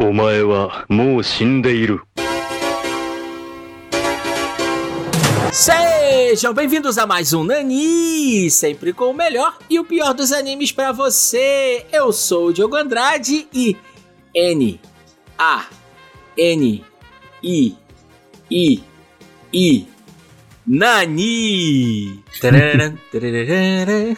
お前はもう死んでいる。 Sejam bem-vindos a mais um Nani, sempre com o melhor e o pior dos animes pra você. Eu sou o Diogo Andrade e N A N I I I Nani. Tararã, tararã.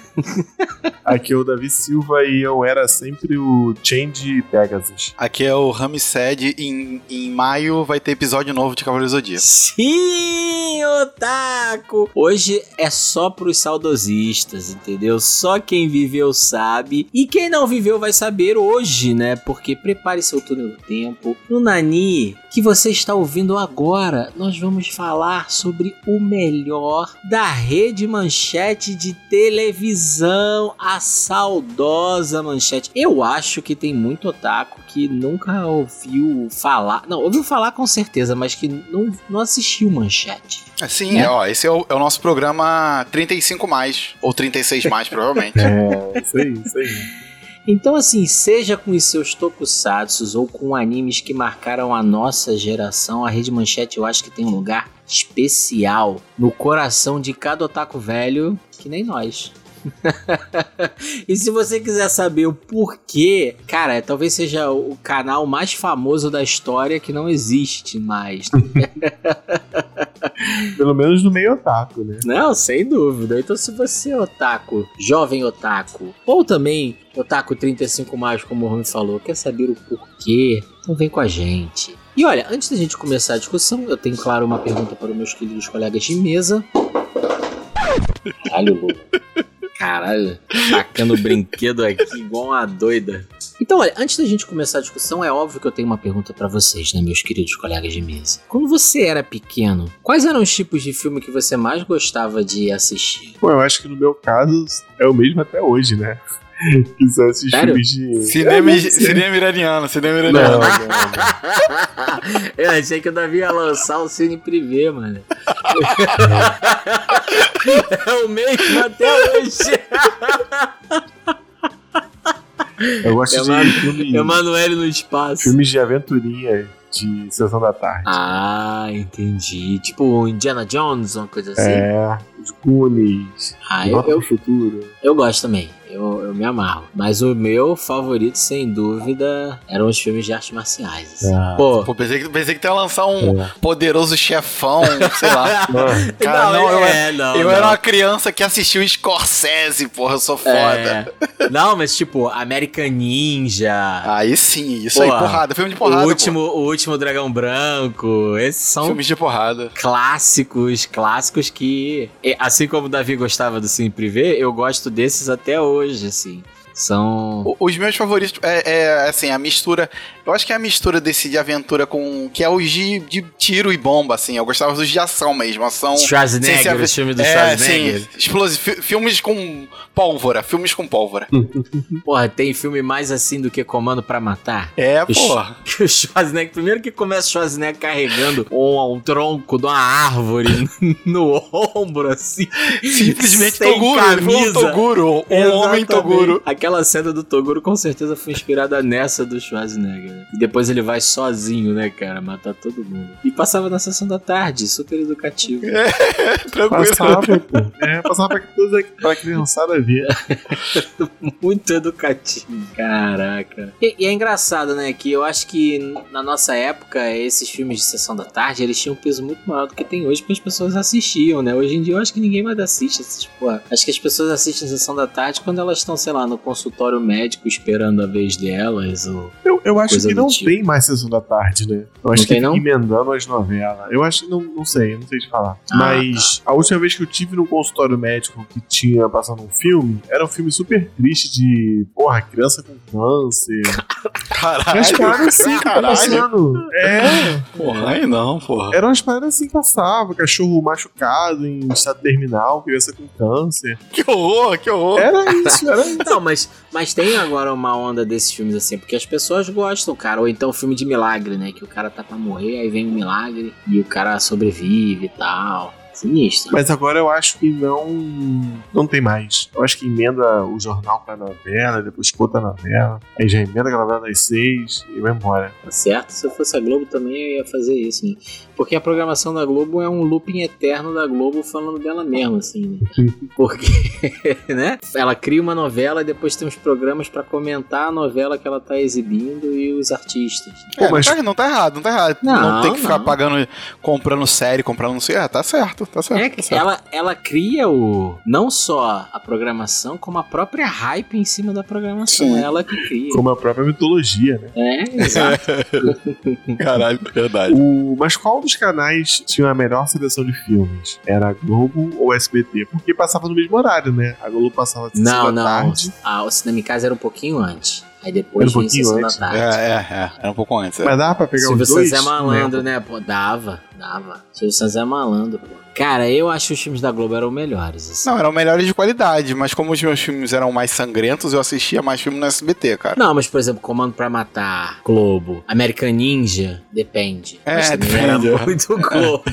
Aqui é o Davi Silva e eu era sempre o Change Pegasus. Aqui é o Ramsed e em, em maio vai ter episódio novo de Cavaleiro do Zodíaco. Sim, Otaku! Hoje é só pros saudosistas, entendeu? Só quem viveu sabe. E quem não viveu vai saber hoje, né? Porque prepare seu túnel do tempo. No Nani, que você está ouvindo agora, nós vamos falar sobre o melhor da rede manchete de televisão, a saudosa manchete. Eu acho que tem muito otaku que nunca ouviu falar. Não, ouviu falar com certeza, mas que não, não assistiu manchete. Sim, É? ó, esse é o, é o nosso programa 35 mais, ou 36 mais, provavelmente. É, isso aí, isso aí. Então, assim, seja com os seus tokusatsus ou com animes que marcaram a nossa geração, a Rede Manchete eu acho que tem um lugar especial no coração de cada otaku velho, que nem nós. e se você quiser saber o porquê, cara, talvez seja o canal mais famoso da história que não existe mais. Pelo menos no meio otaku, né? Não, sem dúvida. Então, se você é otaku, jovem otaku, ou também otaku 35 mais, como o Rumi falou, quer saber o porquê, então vem com a gente. E olha, antes da gente começar a discussão, eu tenho, claro, uma pergunta para os meus queridos colegas de mesa. Caralho, louco. Caralho, tacando brinquedo aqui igual uma doida. Então, olha, antes da gente começar a discussão, é óbvio que eu tenho uma pergunta pra vocês, né, meus queridos colegas de mesa. Quando você era pequeno, quais eram os tipos de filme que você mais gostava de assistir? Pô, eu acho que no meu caso é o mesmo até hoje, né? Que são esses Sério? filmes de. Cinema, É, sei. cinema iraniano, cinema iraniano. não, não. eu achei que o Davi ia lançar o Cine Privé, mano. é o mesmo até hoje. Eu gosto de filme, Emanuele no espaço. filmes de aventurinha de sessão da tarde. Ah, entendi. Tipo Indiana Jones, uma coisa assim. É, os Goonies, Ah, eu, eu, Futuro. eu gosto também. Eu, eu me amarro. Mas o meu favorito, sem dúvida, eram os filmes de artes marciais. assim. Ah. Pô, Pô, pensei que, pensei que tu ia lançar um É. poderoso chefão, sei lá. Ah, Cara, não, eu, é, não, eu não. era uma criança que assistiu Scorsese, porra, eu sou foda. É. Não, mas tipo, American Ninja. Aí sim, isso Pô, aí, porrada, filme de porrada. o, último, o último Dragão Branco. Esses são Filmes de porrada. clássicos, clássicos que, assim como o Davi gostava do Cine Privé, eu gosto desses até hoje, assim. São. Os meus favoritos é, é, assim, a mistura. Eu acho que é a mistura desse de aventura com. Que é os de, de tiro e bomba, assim. Eu gostava dos de ação mesmo. Ação. Schwarzenegger, os filmes do é, Schwarzenegger. sim. Explosivo. fi- Filmes com pólvora. Filmes com pólvora. Porra, tem filme mais assim do que Comando pra Matar? É, porra. O Schwarzenegger, primeiro que começa o Schwarzenegger carregando um, um tronco de uma árvore no ombro, assim. Simplesmente sem Toguro. Ele foi um camisa. Toguro. Um homem Exatamente. Toguro. Aquela cena do Toguro com certeza foi inspirada nessa do Schwarzenegger. E depois ele vai sozinho, né, cara, matar todo mundo. E passava na sessão da tarde, super educativo. Tranquilo. Passava, pô. É, passava pra, toda, pra criançada ver. Muito educativo. Caraca. E, e é engraçado, né? Que eu acho que na nossa época, esses filmes de sessão da tarde, eles tinham um peso muito maior do que tem hoje, porque as pessoas assistiam, né? Hoje em dia eu acho que ninguém mais assiste esses, porra. Acho que as pessoas assistem sessão da tarde quando elas estão, sei lá, no consultório médico esperando a vez delas. Ou... Eu, eu acho Coisa que não tipo. tem mais sessão da tarde, né? Eu acho Não que tem, não? emendando as novelas. Eu acho que não, não sei, não sei te falar. Ah, Mas a última vez que eu tive no consultório médico que tinha passando um filme, era um filme super triste de, porra, criança com câncer. Caralho. As paradas assim, Caralho. passando. É. Porra, aí não, porra. Eram umas paradas assim que passava, cachorro machucado em estado terminal, criança com câncer. Que horror, que horror. Era isso, era isso. Não, mas, mas tem agora uma onda desses filmes assim, porque as pessoas gostam, cara. Ou então filme de milagre, né? Que o cara tá pra morrer, aí vem um milagre e o cara sobrevive e tal. Sinistro. Mas agora eu acho que não não tem mais. Eu acho que emenda o jornal com a novela, depois conta a novela, aí já emenda a novela das seis e vai embora. Tá certo? Se eu fosse a Globo também eu ia fazer isso, né? Porque a programação da Globo é um looping eterno da Globo falando dela mesma, assim, né? Porque, né? Ela cria uma novela e depois tem uns programas pra comentar a novela que ela tá exibindo e os artistas. É, mas- não, tá, não tá errado, não tá errado. Não, Não, tem que ficar não. pagando, comprando série, comprando não sei. É, tá certo, tá certo. É, tá certo. ela, ela cria o não só a programação, como a própria hype em cima da programação. Sim. Ela que cria. Como a própria mitologia, né? É, exato. Caralho, verdade. O, mas qual dos canais tinha a melhor seleção de filmes? Era a Globo ou SBT? Porque passava no mesmo horário, né? A Globo passava de não, não. tarde. Ah, o Cinema em Casa era um pouquinho antes. Aí depois Era um pouquinho Sessão da antes, Tarde. É, é, é. Era um pouco antes. é. Mas dava pra pegar Silvio os dois? Santos é Não malandro, né? Pô, dava, dava. Silvio Santos é malandro, pô. Cara, eu acho que os filmes da Globo eram melhores, assim. Não, eram melhores de qualidade, mas como os meus filmes eram mais sangrentos, eu assistia mais filme no SBT, cara. Não, mas por exemplo, Comando pra Matar, Globo, American Ninja, depende. É, depende, era muito Globo.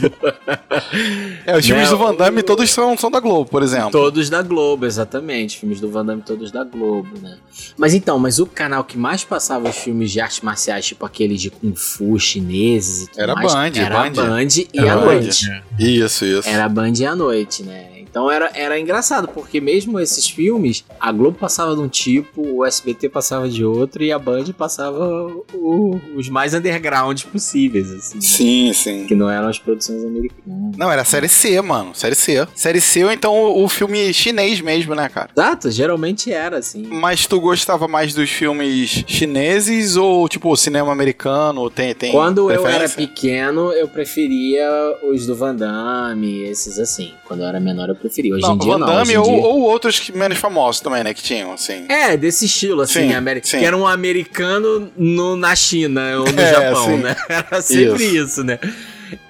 É, os filmes Né, do Van Damme todos são, são da Globo, por exemplo. todos da Globo, exatamente. Filmes do Van Damme todos da Globo, né? Mas então, mas o canal que mais passava os filmes de artes marciais, tipo aqueles de Kung Fu chineses e tudo Era mais, Band, era Band. a Band e Era a Band, noite. é. Isso, isso. Era Band a noite, né? Então era, era engraçado, porque mesmo esses filmes, a Globo passava de um tipo, o SBT passava de outro e a Band passava o- os mais underground possíveis, assim. né? Sim, sim. Que não eram as produções americanas. Não, era série C, mano. Série C. Série C ou então o, o filme chinês mesmo, né, cara? Exato, geralmente era, assim. Mas tu gostava mais dos filmes chineses ou, tipo, cinema americano? Tem, tem Quando eu era pequeno, eu preferia os do Van Damme, esses assim. Quando eu era menor, eu preferia. Hoje Não, em dia Van não. Damme em ou, dia... ou outros que menos famosos também, né, que tinham, assim. É, desse estilo, assim, Sim, ameri- sim. que era um americano no, na China ou no É, Japão, sim. né? Era sempre isso, né?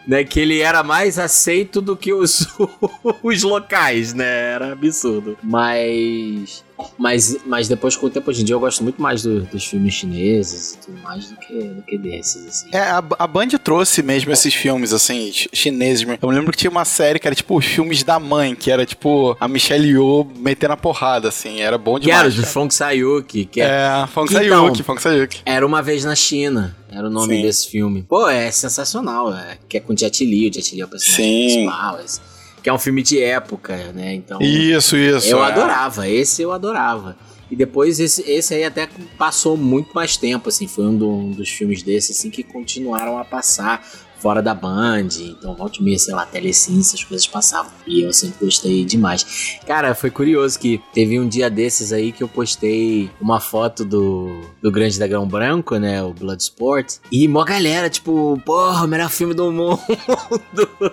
né? Que ele era mais aceito do que os, os locais, né? Era absurdo. Mas. Mas, mas depois, com o tempo, hoje em dia, eu gosto muito mais do- dos filmes chineses e tudo mais do que, do que desses, assim. É, a, a Band trouxe mesmo esses filmes, assim, chi- chineses. Eu me lembro que tinha uma série que era, tipo, os filmes da mãe, que era, tipo, a Michelle Yeoh metendo a porrada, assim. Era bom Que era demais. de Fong Sayuki, que é É, Fong Então- Sayuki, Fong Sayuki. Era uma vez na China. Era o nome Sim. desse filme. Pô, é sensacional. É, que é com Jet Li. O Jet Li é o personagem Sim. principal. esse- que é um filme de época, né? Então. Isso, isso. eu é. adorava. Esse eu adorava. E depois esse, esse aí até passou muito mais tempo, assim. Foi um, do- um dos filmes desses, assim, que continuaram a passar fora da Band. Então, volte meia, sei lá, Telecine, essas coisas passavam. E eu sempre gostei demais. Cara, foi curioso que teve um dia desses aí que eu postei uma foto do, do Grande Dragão Branco, né? O Bloodsport. E mó galera, tipo, porra, o melhor filme do mundo.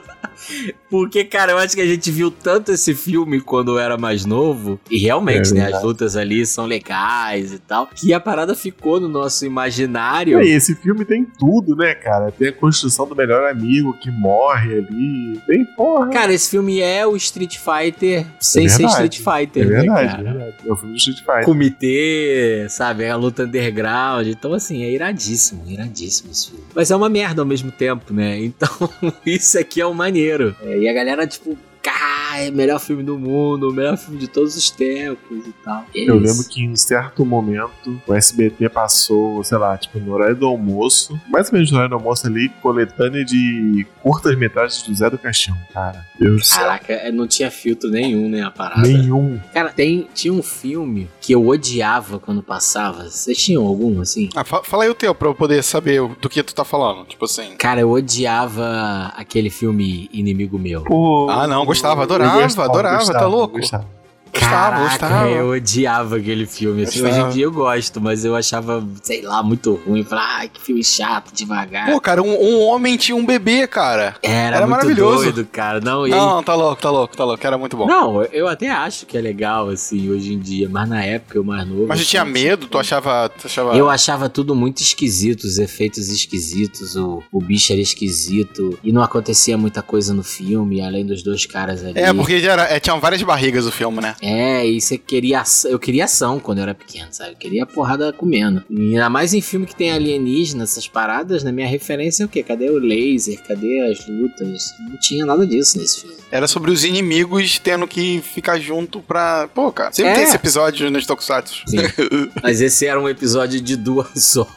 Porque, cara, eu acho que a gente viu tanto esse filme quando eu era mais novo. E realmente, É né? As lutas ali são legais e tal. Que a parada ficou no nosso imaginário. E esse filme tem tudo, né, cara? Tem a construção do melhor amigo que morre ali. Tem porra. Cara, esse filme é o Street Fighter sem É ser. Street Fighter, é né, verdade, é cara? verdade. É o filme do Street Fighter. comitê, sabe? É a luta underground. Então, assim, é iradíssimo, iradíssimo esse filme. Mas é uma merda ao mesmo tempo, né? Então, isso aqui é o maneiro. É, e a galera, tipo, é melhor filme do mundo, o melhor filme de todos os tempos e tal. É Eu isso. lembro que em certo momento o SBT passou, sei lá, tipo, no horário do almoço, mais ou menos no horário do almoço ali, coletânea de curtas-metragens do Zé do Caixão, cara. Deus céu. Caraca, é, não tinha filtro nenhum, né, a parada. Nenhum. Cara, tem, tinha um filme que eu odiava quando passava. Vocês tinham algum, assim? Ah, fa- fala aí o teu pra eu poder saber do que tu tá falando. Tipo assim. Cara, eu odiava aquele filme Inimigo Meu. Pô, Ah, não, gostava, eu adorava, adorava, tá louco? gostava. Gostava, Caraca, gostava. eu odiava aquele filme. Assim, hoje em dia eu gosto, mas eu achava, sei lá, muito ruim. Falava, ai, que filme chato, devagar. Pô, cara, um, um homem tinha um bebê, cara. era, era maravilhoso. doido, cara. Não, e aí- Não, tá louco, tá louco, tá louco. Era muito bom. não, eu até acho que é legal, assim, hoje em dia. Mas na época, eu mais novo... Mas tu eu tinha medo? Tu achava. Tu achava... Eu achava tudo muito esquisito, os efeitos esquisitos, o, o bicho era esquisito, e não acontecia muita coisa no filme, além dos dois caras ali. É, porque já era, é, tinham várias barrigas o filme, né? É, e você queria. ação- Eu queria ação quando eu era pequeno, sabe? Eu queria porrada comendo. E ainda mais em filme que tem alienígena, essas paradas, na minha referência é o quê? Cadê o laser? Cadê as lutas? Não tinha nada disso nesse filme. Era sobre os inimigos tendo que ficar junto pra. Pô, cara. Sempre É. tem esse episódio nos Tokusatsu. Sim. Mas esse era um episódio de duas horas.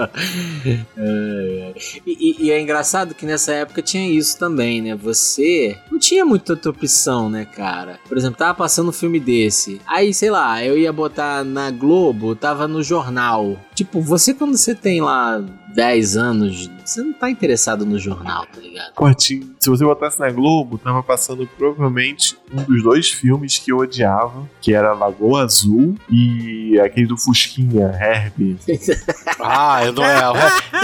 É, é. E, e- e é engraçado que nessa época tinha isso também, né? Você não tinha muita outra opção, né, cara? Por exemplo, tava passando um filme desse. Aí, sei lá, eu ia botar na Globo, tava no jornal. Tipo, você quando você tem lá 10 anos, você não tá interessado no jornal, tá ligado? Cortinho. Se você botasse na Globo, tava passando provavelmente um dos dois filmes que eu odiava, que era Lagoa Azul e aquele do Fusquinha, Herbie. Ah, eu não é.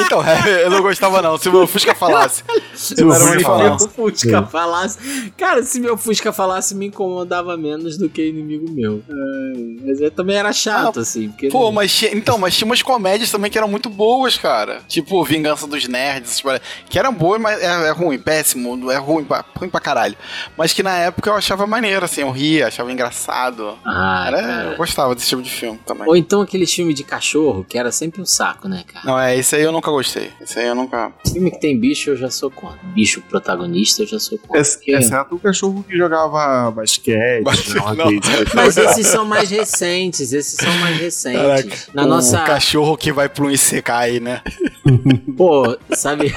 Então, eu não gostava, não. Se o meu Fusca falasse. Se Eu o era Fusca meu falasse. Fusca falasse. Cara, se meu Fusca falasse, me incomodava menos do que inimigo meu. Ai, mas eu também era chato, assim. Porque Pô, não- mas então, mas tinha umas comédias também que eram muito boas, cara. Tipo, Vingança dos Nerds, que eram boas, mas é, é ruim, péssimo, é ruim pra, ruim pra caralho. Mas que na época eu achava maneiro, assim, eu ria, achava engraçado. Ah, Era, cara. eu gostava desse tipo de filme também. Ou então aqueles filmes de cachorro, que era sempre um saco, né, cara? Não, é, esse aí eu nunca gostei. Esse aí eu nunca. Filme que tem bicho, eu já sou contra. Bicho protagonista, eu já sou contra. Ex- Porque- Exceto o cachorro que jogava basquete, Basquete, né, não. isso Mas esses são mais recentes, esses são mais recentes. Na o nossa. cachorro que vai pro Isekai, né? Pô, sabe.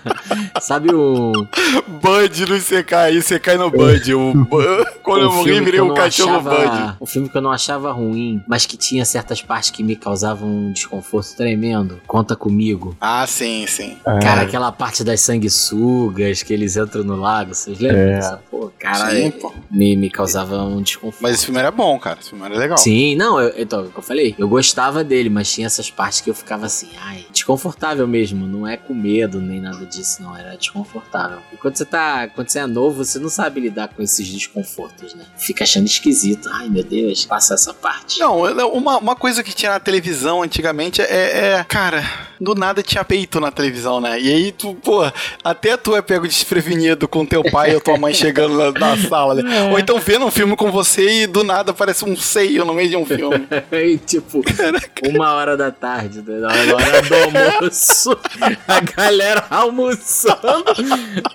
sabe o. Bud no Isekai, Isekai no Bud. O, quando eu um morri, virei não cachorro Bud. achava, Um filme que eu não achava ruim, mas que tinha certas partes que me causavam um desconforto tremendo. Conta comigo. Ah, sim, sim. É. Cara, aquela parte das sanguessugas que eles entram no lago, vocês lembram É. dessa? Pô, cara, Sim, é- pô. me, me causava um desconforto. Mas esse filme era bom, cara. Esse filme era legal. Sim, não, eu, então, é o que eu falei, eu gostava dele, mas tinha essas partes que eu ficava assim, ai, desconfortável mesmo, não é com medo nem nada disso, não, era desconfortável. E quando você tá, quando você é novo, você não sabe lidar com esses desconfortos, né? Fica achando esquisito, ai meu Deus, passa essa parte. Não, uma, uma coisa que tinha na televisão antigamente é, é- Cara, do nada tinha peito na televisão, né? E aí tu, pô, até tu é pego desprevenido com teu pai ou tua mãe chegando na, na sala, né? Ou então vendo um filme com você e do nada aparece um seio no meio de um filme. E tipo, uma hora da tarde, né? na hora do almoço, a galera almoçando,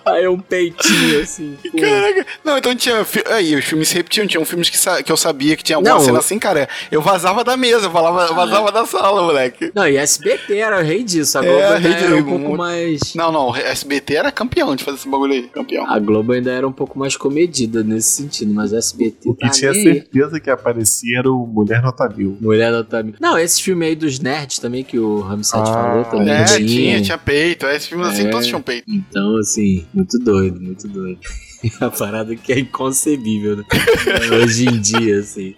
aí um peitinho assim. pô. Caraca. Não, então tinha. Aí, os filmes se repetiam. Tinha filmes que, sa- que eu sabia que tinha alguma Não, cena assim, cara. Eu vazava da mesa, eu falava, vazava da sala, moleque. Não, e SBT era o rei disso, a É, Globo ainda rei de- era um pouco muito- mais... Não, não, SBT era campeão de fazer esse bagulho aí. Campeão. A Globo ainda era um pouco mais comedida nesse sentido, mas SBT O que tá tinha aí. certeza que aparecia era o Mulher Nota Mil. Mulher do Otávio. Não, esse filme aí dos nerds também, que o Ramsat Ah, falou também É, tinha. tinha, tinha peito. É, esses filmes assim, É. todos tinham peito. Então, assim, muito doido, muito doido. A parada que é inconcebível, né? Hoje em dia, assim.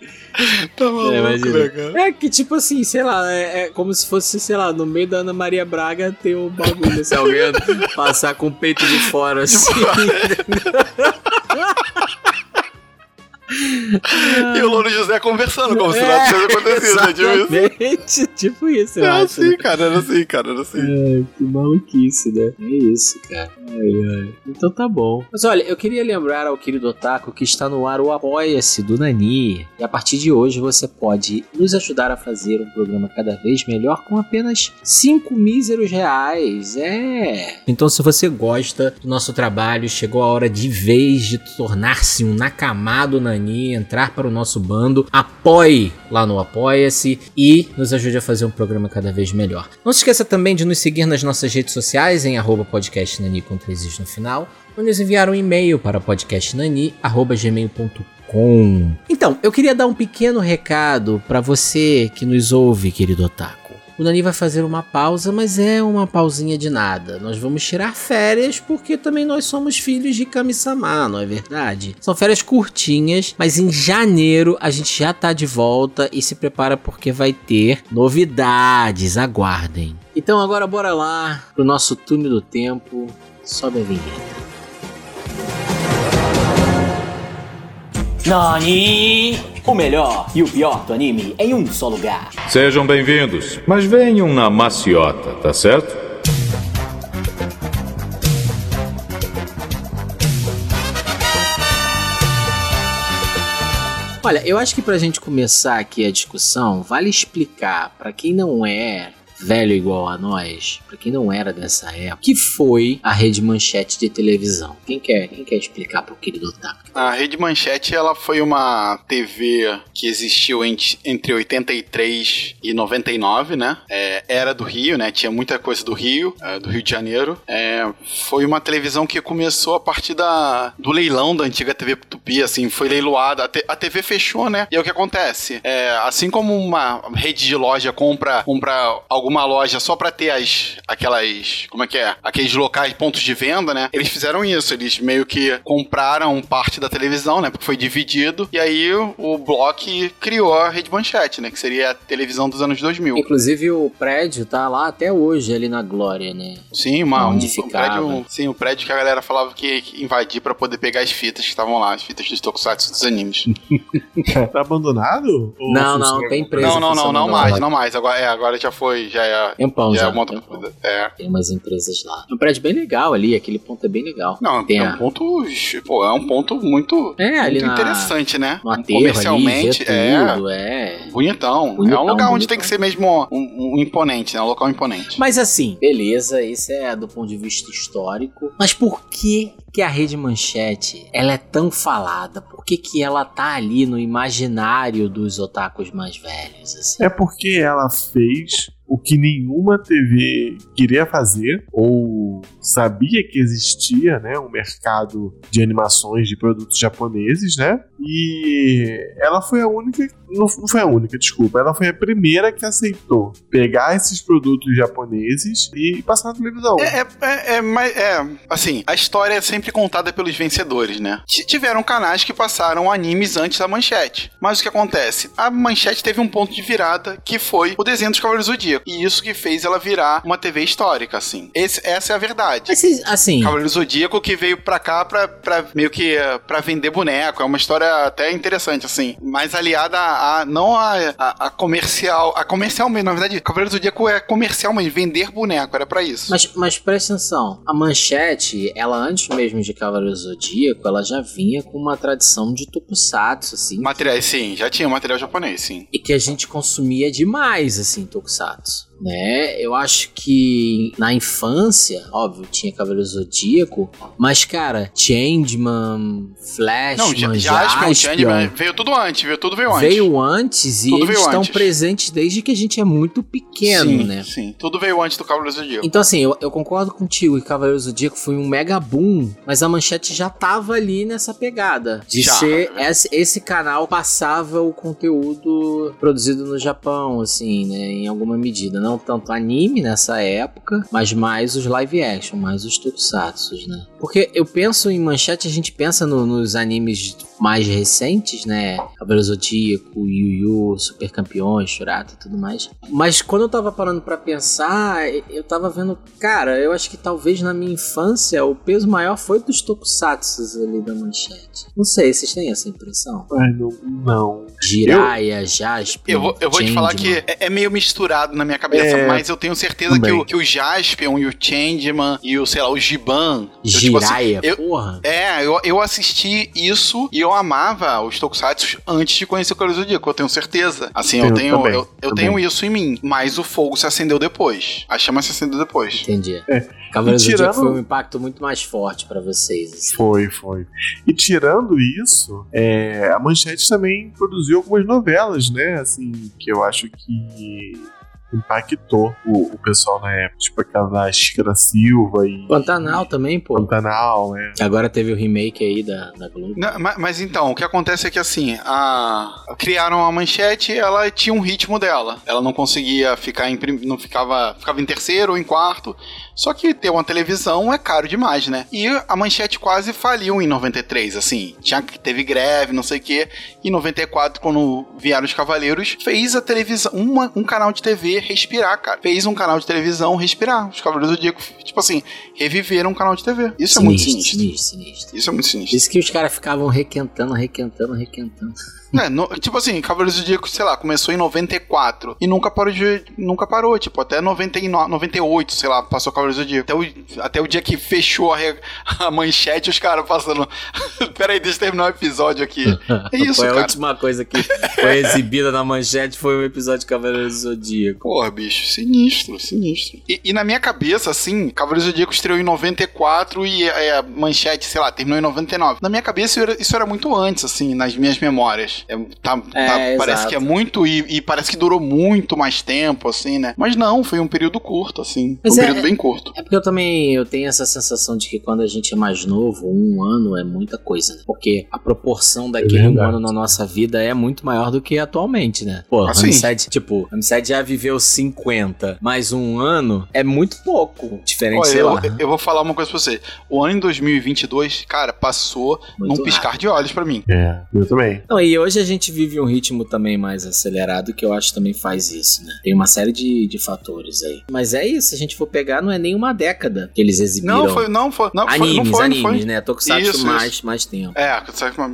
Tá maluco, imagina. né, cara? É que, tipo assim, sei lá, é, é como se fosse, sei lá, no meio da Ana Maria Braga ter o bagulho, se alguém passar com o peito de fora, assim. E o Louro José conversando, como se É, nada tivesse acontecido, né? Tipo isso. Tipo isso, eu Era acho. né? assim, cara, era assim, cara, era assim. Ai, que maluquice, né? É isso, cara. Ai, ai. Então tá bom. Mas olha, eu queria lembrar ao querido Otaku que está no ar o Apoia-se do Nani. E a partir de hoje você pode nos ajudar a fazer um programa cada vez melhor com apenas 5 míseros reais. É. Então, se você gosta do nosso trabalho, chegou a hora de vez de tornar-se um Nakamado Nani, entrar para o nosso bando, apoie lá no Apoia-se e nos ajude a fazer um programa cada vez melhor. Não se esqueça também de nos seguir nas nossas redes sociais em arroba podcastnani com no final ou nos enviar um e-mail para podcastnani.gmail.com Então, eu queria dar um pequeno recado para você que nos ouve, querido Otaku. O Nani vai fazer uma pausa, mas é uma pausinha de nada. Nós vamos tirar férias porque também nós somos filhos de Kami-sama, não é verdade? São férias curtinhas, mas em janeiro a gente já tá de volta e se prepara porque vai ter novidades. Aguardem. Então agora bora lá pro nosso túnel do tempo. Sobe a vinheta. Nani! O melhor e o pior do anime em um só lugar. Sejam bem-vindos, mas venham na maciota, tá certo? Olha, eu acho que pra gente começar aqui a discussão, vale explicar pra quem não é velho igual a nós, pra quem não era dessa época, que foi a rede manchete de televisão. Quem quer, quem quer explicar pro querido Otaku? A Rede Manchete, ela foi uma TV que existiu ent- entre 83 e 99, né? É, era do Rio, né? Tinha muita coisa do Rio, é, do Rio de Janeiro. É, foi uma televisão que começou a partir da, do leilão da antiga TV Tupi, assim, foi leiloada. A, te- a TV fechou, né? E aí o que acontece? É, assim como uma rede de loja compra, compra alguma loja só pra ter as, aquelas, como é que é? Aqueles locais, pontos de venda, né? Eles fizeram isso, eles meio que compraram parte da televisão, né? Porque foi dividido. E aí o, Block criou a Rede Manchete, né? Que seria a televisão dos anos 2000. Inclusive o prédio tá lá até hoje, ali na Glória, né? Sim, uma, um, Onde um ficava. prédio, sim, o prédio que a galera falava que invadir pra poder pegar as fitas que estavam lá, as fitas dos tokusatsu dos animes. Tá abandonado? Ou Não, não, tem empresa. não, não, não, não mais, não mais. Agora, é, agora já foi, já é, Tempão já já. é uma outra tempão. coisa. É. Tem umas empresas lá. É um prédio bem legal ali, aquele ponto é bem legal. Não, Tem é a- um ponto, pô, é um ponto muito, É, ali muito na- interessante, né? No aterro ali, Comercialmente, vê é é. bonitão. É Bonitão, um lugar onde bonitão. tem que ser mesmo um, um imponente, né? Um local imponente. Mas assim, beleza, isso é do ponto de vista histórico. Mas por que que a Rede Manchete, ela é tão falada? Por que que ela tá ali no imaginário dos otakus mais velhos, assim? É porque ela fez o que nenhuma TV queria fazer ou sabia que existia, né, um mercado de animações de produtos japoneses, né? E ela foi a única, não foi a única, desculpa, ela foi a primeira que aceitou pegar esses produtos japoneses e passar na televisão. É, é, é, é, mas, é, assim, a história é sempre contada pelos vencedores, né? Tiveram canais que passaram animes antes da manchete. Mas o que acontece? A manchete teve um ponto de virada que foi o desenho dos Cavaleiros do Zodíaco. E isso que fez ela virar uma TV histórica, assim. Esse- essa é a verdade. Mas, vocês- assim, Cavaleiro Zodíaco que veio pra cá pra, pra meio que eh, pra vender boneco. É uma história até interessante, assim. Mas aliada a, a- não a, a, a comercial. A comercial mesmo, na verdade, Cavaleiro Zodíaco é comercial, mas vender boneco, era pra isso. Mas, mas presta atenção, a manchete, ela antes mesmo de Cavaleiro Zodíaco, ela já vinha com uma tradição de tokusatsu, assim, Materiais, sim, já tinha material japonês, sim. e que a gente consumia demais, assim, tokusatsu. Né? Eu acho que na infância, óbvio, tinha Cavaleiro Zodíaco, mas, cara, Changeman, Flashman, Não, já, Jaspion, Jaspion, Changeman, veio tudo antes, veio tudo veio antes. veio antes e Tudo eles estão antes. presentes desde que a gente é muito pequeno, sim, né? Sim, tudo veio antes do Cavaleiro Zodíaco. Então, assim, eu, eu concordo contigo que Cavaleiro Zodíaco foi um mega boom, mas a manchete já tava ali nessa pegada. De Já. ser. Esse, esse canal passava o conteúdo produzido no Japão, assim, né? Em alguma medida. Não tanto anime nessa época, mas mais os live action, mais os tokusatsu, né? Porque eu penso em manchete, a gente pensa no- nos animes mais recentes, né? Cavaleiro Zodíaco, Yu Yu, Super Campeões, Shurata e tudo mais. Mas quando eu tava parando pra pensar, eu tava vendo, cara, eu acho que talvez na minha infância o peso maior foi dos tokusatsu ali da manchete. Não sei, vocês têm essa impressão? Ai, não, não. Jiraiya, Jaspion, Eu vou, eu vou te falar que é, é meio misturado na minha cabeça, É, mas eu tenho certeza que o, que o Jaspion e o Changeman e o, sei lá, o Giban. eu, tipo assim, Jiraiya, eu- porra. É, eu, eu assisti isso e eu amava os Tokusatsu antes de conhecer o Cavaleiro do Zodíaco, eu tenho certeza. Assim, eu Eu tenho, também, eu, eu tenho isso em mim, mas o fogo se acendeu depois. A chama se acendeu depois. Entendi. É. Cavaleiro E Zodíaco tirando- foi um impacto muito mais forte pra vocês. assim. Foi, foi. E tirando isso, é, a Manchete também produziu algumas novelas, né? Assim, que eu acho que impactou o, o pessoal na época. Tipo aquela da Chica da Silva e. Pantanal também, pô. Pantanal, é. Agora teve o remake aí da, da Globo. Não, ma- mas, então, o que acontece é que assim, a criaram a manchete, ela tinha um ritmo dela. Ela não conseguia ficar em prim- não ficava, ficava em terceiro ou em quarto. Só que ter uma televisão é caro demais, né? E a manchete quase faliu em 93, assim. Tinha teve greve, não sei o quê. Em 94, quando vieram os Cavaleiros, fez a televisão, uma- um canal de TV respirar, cara. Fez um canal de televisão respirar. Os Cavaleiros do Zodíaco, tipo assim, reviveram um canal de TV. Isso é muito sinistro. sinistro, sinistro. Isso é muito sinistro. Isso que os caras ficavam requentando, requentando, requentando. É, no- tipo assim, Cavaleiros do Zodíaco, sei lá, começou em 94 e nunca parou de. Nunca parou, tipo, até 99, 98, sei lá, passou Cavaleiros do Zodíaco. Até o, até o dia que fechou a, a manchete, os caras passando. Peraí, deixa eu terminar o episódio aqui. É isso, foi a cara. última coisa que foi exibida na manchete foi o episódio de Cavaleiros do Zodíaco. Porra, bicho, sinistro, sinistro. E, e na minha cabeça, assim, Cavaleiros do Zodíaco estreou em 94 e é, a manchete, sei lá, terminou em 99. Na minha cabeça isso era, isso era muito antes, assim, nas minhas memórias. É, tá- tá- É, parece exato. que é muito e, e parece que durou muito mais tempo, assim, né? Mas não, foi um período curto, assim. Mas um é- período bem curto. É porque eu também eu tenho essa sensação de que quando a gente é mais novo, um ano é muita coisa, né? Porque a proporção daquele um ano na nossa vida é muito maior do que atualmente, né? Pô, Ah, a sim. Ramsed, tipo, a Ramsed já viveu 50, mais um ano é muito pouco. Diferente, Olha, sei eu, lá. eu vou falar uma coisa pra você. O ano em 2022, cara, passou Muito num piscar de olhos pra mim. É, eu também. Não, e hoje a gente vive um ritmo também mais acelerado que eu acho também faz isso, né? Tem uma série de, de fatores aí. Mas é isso, se a gente for pegar, não é nem uma década que eles exibiram. Não, foi, não foi, não foi, animes, não foi, animes, não foi. né? Tokusatsu Isso, mais, mais tempo. É,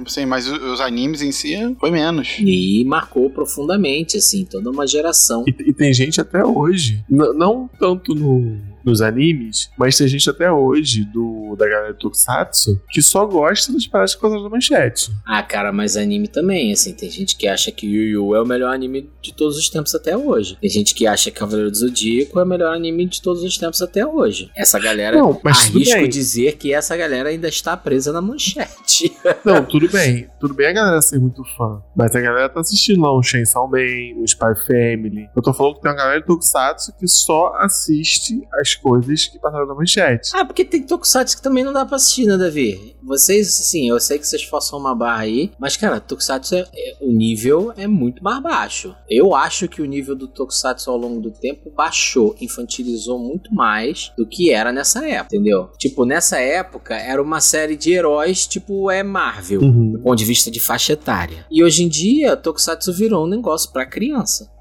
sim, mas os os animes em si foi menos. E marcou profundamente, assim, toda uma geração. E, e tem gente até hoje, não tanto no, nos animes, mas tem gente até hoje do, da galera do Tokusatsu que só gosta das paradas com da manchete. Ah, cara, mas anime também, assim, tem gente que acha que Yu Yu é o melhor anime de todos os tempos até hoje. Tem gente que acha que Cavaleiro do Zodíaco é o melhor anime de todos os tempos até hoje. Essa galera, Não, mas arrisco dizer que essa galera ainda está presa na manchete. Não, tudo bem. Tudo bem a galera ser muito fã. Mas a galera tá assistindo lá um Chainsaw Man, um Spy Family. Eu tô falando que tem uma galera do Tokusatsu que só assiste as coisas que passaram na manchete. Ah, porque tem Tokusatsu que também não dá pra assistir, né, Davi? Vocês, assim, eu sei que vocês forçam uma barra aí, mas, cara, Tokusatsu, é, é- o nível é muito mais baixo. Eu acho que o nível do Tokusatsu ao longo do tempo baixou, infantilizou muito mais do que era nessa época, entendeu? Tipo, nessa época era uma série de heróis, tipo, é Marvel. Uhum. Do ponto de vista de faixa etária. E hoje em dia, Tokusatsu virou um negócio pra criança.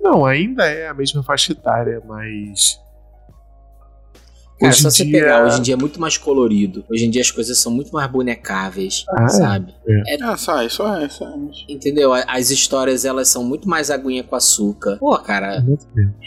Não, ainda é a mesma faixa etária, mas. Cara, hoje só em você dia- pegar, hoje em dia é muito mais colorido. Hoje em dia as coisas são muito mais bonecáveis, Ah, é? sabe? É, só, isso é, isso é. Entendeu? A- As histórias, elas são muito mais aguinha com açúcar. Pô, cara,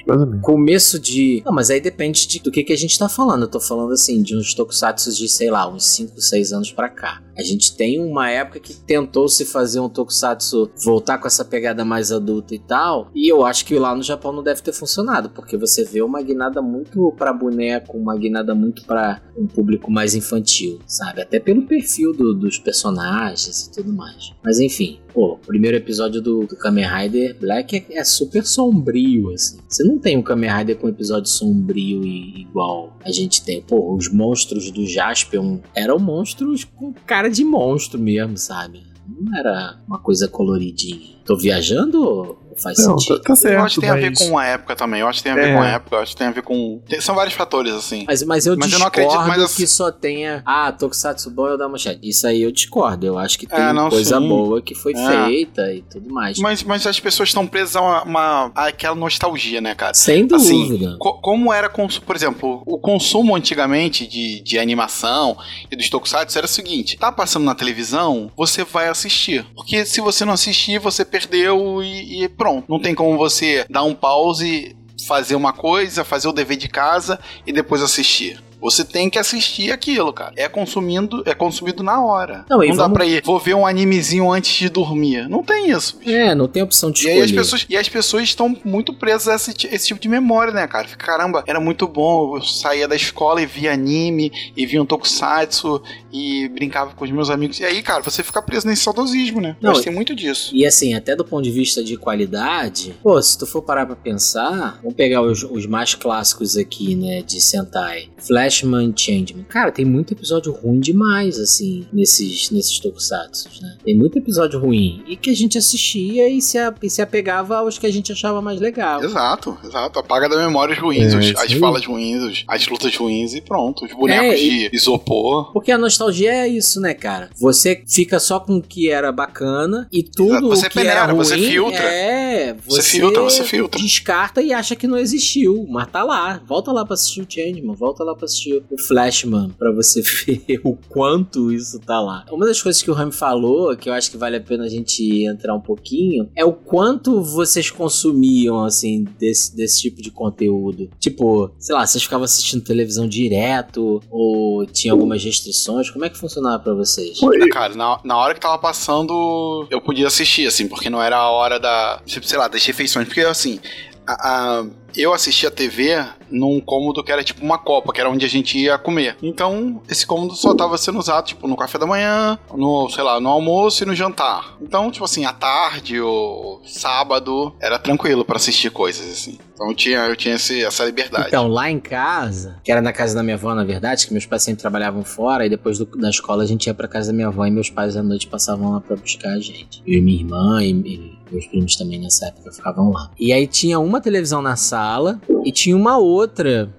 mais ou menos. começo de... Não, mas aí depende de, do que, que a gente tá falando. Eu tô falando, assim, de uns tokusatsu de, sei lá, uns 5, 6 anos pra cá. A gente tem uma época que tentou se fazer um tokusatsu voltar com essa pegada mais adulta e tal. E eu acho que lá no Japão não deve ter funcionado. Porque você vê uma guinada muito pra boneco, uma guinada muito pra um público mais infantil, sabe? Até pelo perfil do- dos personagens e tudo mais. Mas enfim, pô, o primeiro episódio do, do Kamen Rider Black é, é super sombrio, assim. Você não tem um Kamen Rider com episódio sombrio e igual a gente tem. Pô, os monstros do Jaspion eram monstros com cara de monstro mesmo, sabe? Não era uma coisa coloridinha. Tô viajando faz Não, sentido? tá, tá certo. eu acho que tem a ver mas- com a época também. Eu acho que tem a ver É. com a época. Eu acho que tem a ver com. tem- são vários fatores, assim. Mas, mas eu Mas eu discordo não acredito, mas assim- que só tenha. Ah, Tokusatsu bom eu dar uma chat. Isso aí eu discordo. Eu acho que tem É, não, coisa sim. boa que foi É. feita e tudo mais. Mas, mas as pessoas estão presas a uma, uma- àquela nostalgia, né, cara? Sem Assim, dúvida. Co- como era, cons- por exemplo, o consumo antigamente de, de animação e dos tokusatsu era o seguinte: tá passando na televisão, você vai assistir. Porque se você não assistir, você perdeu e, e pronto. Não tem como você dar um pause, fazer uma coisa, fazer o dever de casa e depois assistir. Você tem que assistir aquilo, cara. É consumindo, é consumido na hora. Não, e dá vamos- pra ir, vou ver um animezinho antes de dormir. Não tem isso, bicho. É, não tem opção de E escolher. aí as pessoas, e as pessoas estão muito presas a esse, esse tipo de memória, né, cara? Fica, caramba, era muito bom. Eu saía da escola e via anime, e via um tokusatsu, e brincava com os meus amigos. E aí, cara, você fica preso nesse saudosismo, né? Não, que tem muito disso. E assim, até do ponto de vista de qualidade, pô, se tu for parar pra pensar, vamos pegar os, os mais clássicos aqui, né, de Sentai. Flashman Changeman. Cara, tem muito episódio ruim demais, assim, nesses, nesses tokusatsu, né? Tem muito episódio ruim. E que a gente assistia e se, a- e se apegava aos que a gente achava mais legal. Exato, exato. Apaga da memória os ruins, É, os- as falas ruins, os- as lutas ruins e pronto. Os bonecos É, e- de isopor. Porque a nostalgia é isso, né, cara? Você fica só com o que era bacana e tudo Exato, você o que era ruim você filtra. é Você filtra, você filtra. descarta e acha que não existiu, mas tá lá. Volta lá pra assistir o Changeman, volta lá pra assistir assistir o Flashman pra você ver o quanto isso tá lá. Uma das coisas que o Rami falou, que eu acho que vale a pena a gente entrar um pouquinho, é o quanto vocês consumiam, assim, desse, desse tipo de conteúdo. Tipo, sei lá, vocês ficavam assistindo televisão direto ou tinha algumas restrições? Como é que funcionava pra vocês? Foi. Cara, na, na hora que tava passando, eu podia assistir, assim, porque não era a hora da, tipo, sei lá, das refeições. Porque, assim, a, a- eu assistia TV num cômodo que era tipo uma copa, que era onde a gente ia comer. Então, esse cômodo só tava sendo usado, tipo, no café da manhã, no, sei lá, no almoço e no jantar. Então, tipo assim, à tarde ou sábado, era tranquilo pra assistir coisas, assim. Então eu tinha, eu tinha esse- essa liberdade. Então, lá em casa, que era na casa da minha avó, na verdade, que meus pais sempre trabalhavam fora, e depois do- da escola a gente ia pra casa da minha avó e meus pais à noite passavam lá pra buscar a gente. Eu e minha irmã e, e meus primos também nessa época ficavam lá. E aí tinha uma televisão na sala e tinha uma outra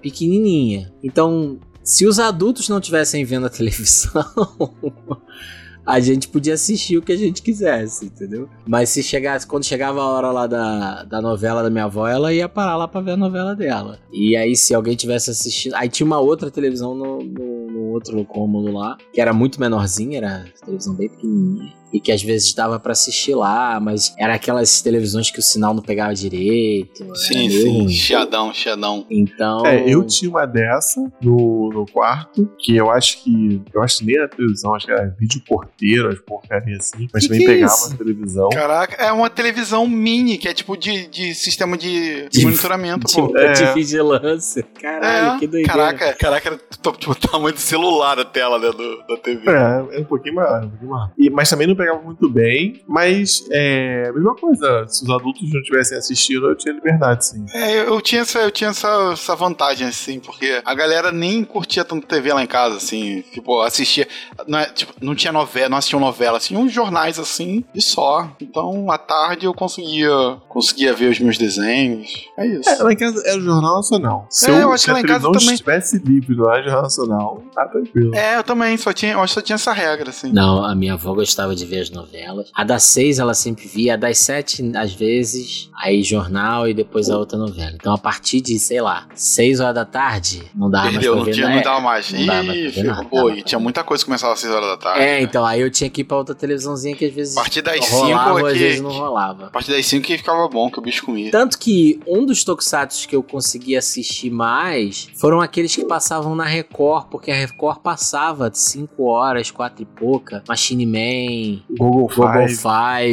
pequenininha. Então, se os adultos não estivessem vendo a televisão. A gente podia assistir o que a gente quisesse, entendeu? Mas se chegasse, quando chegava a hora lá da, da novela da minha avó, ela ia parar lá pra ver a novela dela. E aí, se alguém tivesse assistindo. Aí tinha uma outra televisão no, no, no outro cômodo lá, que era muito menorzinha, era televisão bem pequenininha. E que às vezes dava pra assistir lá, mas era aquelas televisões que o sinal não pegava direito. Sim, sim, chiadão, chiadão. Então. É, eu tinha uma dessa no, no quarto, que eu acho que. Eu acho que nem era televisão, acho que era vídeo porteiro, as porcarias assim, mas Que também que é pegava isso? a televisão. Caraca, é uma televisão mini, que é tipo de, de sistema de, De- monitoramento, Tipo, pô. É. de vigilância. Caralho, É, que doideira. Caraca, caraca, era tipo, o tamanho do celular a tela né, do, da TV. É, é um pouquinho maior, um pouquinho maior. E, mas também não pegava muito bem. Mas é a mesma coisa. Se os adultos não tivessem assistido, eu tinha liberdade, sim. É, eu, eu tinha, essa, eu tinha essa, essa vantagem, assim, porque a galera nem curtia tanto TV lá em casa, assim, tipo, assistia, não, é, tipo, não tinha novela, não assistiam novela, assim, uns jornais, assim, e só. Então, à tarde eu conseguia, conseguia ver os meus desenhos, é isso. É, lá em casa era o Jornal Nacional. Se, É, eu acho se que lá em casa televisão também. estivesse livre do Jornal Nacional, tá tranquilo. É, eu também, só tinha, eu acho que só tinha essa regra, assim. Não, a minha avó gostava de ver as novelas. A das seis ela sempre via, a das sete às vezes, aí jornal e depois a outra novela. Então a partir de, sei lá, seis horas da tarde, não dava Perdeu, mais não, pra ver tinha, né? não dava mais. Não dava mais ver nada, pô, dava e tinha muita coisa que começava às 6 horas da tarde. É, né? então, aí eu tinha que ir pra outra televisãozinha que às vezes A partir das 5 rolava, às aqui. vezes não rolava. A partir das 5 que ficava bom, que o bicho comia. Tanto que um dos tokusatsu que eu consegui assistir mais foram aqueles que passavam na Record, porque a Record passava 5 horas, 4 e pouca. Machine Man, Google Global Five.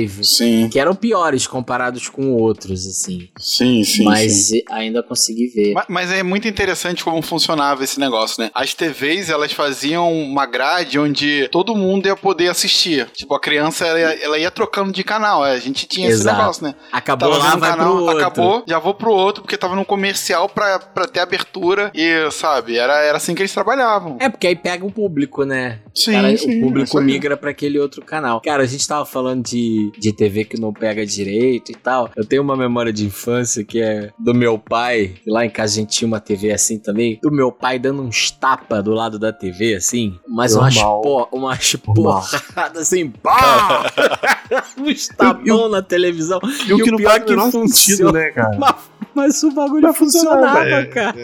Five. Sim, Que eram piores comparados com outros, assim. sim, sim. mas sim. ainda consegui ver. Ma- Mas é muito interessante como funcionava esse negócio, né? As TVs, elas faziam uma grade onde todo mundo ia poder assistir. Tipo, a criança, ela, ia- ela ia trocando de canal. é, A gente tinha esse Exato. negócio, né? Acabou Tava lá, um vai canal, pro outro. acabou, já vou pro outro, porque tava num comercial pra, pra ter abertura. E, sabe, era, era assim que eles trabalhavam. É, porque aí pega o público, né? Sim, Cara, sim, o público migra pra aquele outro canal. Cara, a gente tava falando de, de TV que não pega direito e tal. Eu tenho uma memória de infância que é do meu pai. Lá em casa a gente tinha uma TV assim também. Do meu pai dando uns tapa do lado da TV, assim. Mas umas, Normal. po, umas porradas assim. Pá! uns tapão na televisão. E o que não pior faz o que menor funciona. sentido, né, cara? Mas, mas o bagulho funcionava, funcionava, é, cara.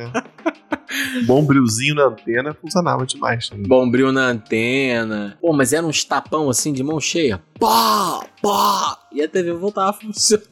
é. Bom brilzinho na antena funcionava demais também. Bombril na antena. Pô, mas era uns tapão assim de mão cheia. Pá, pá. E a TV voltava a funcionar.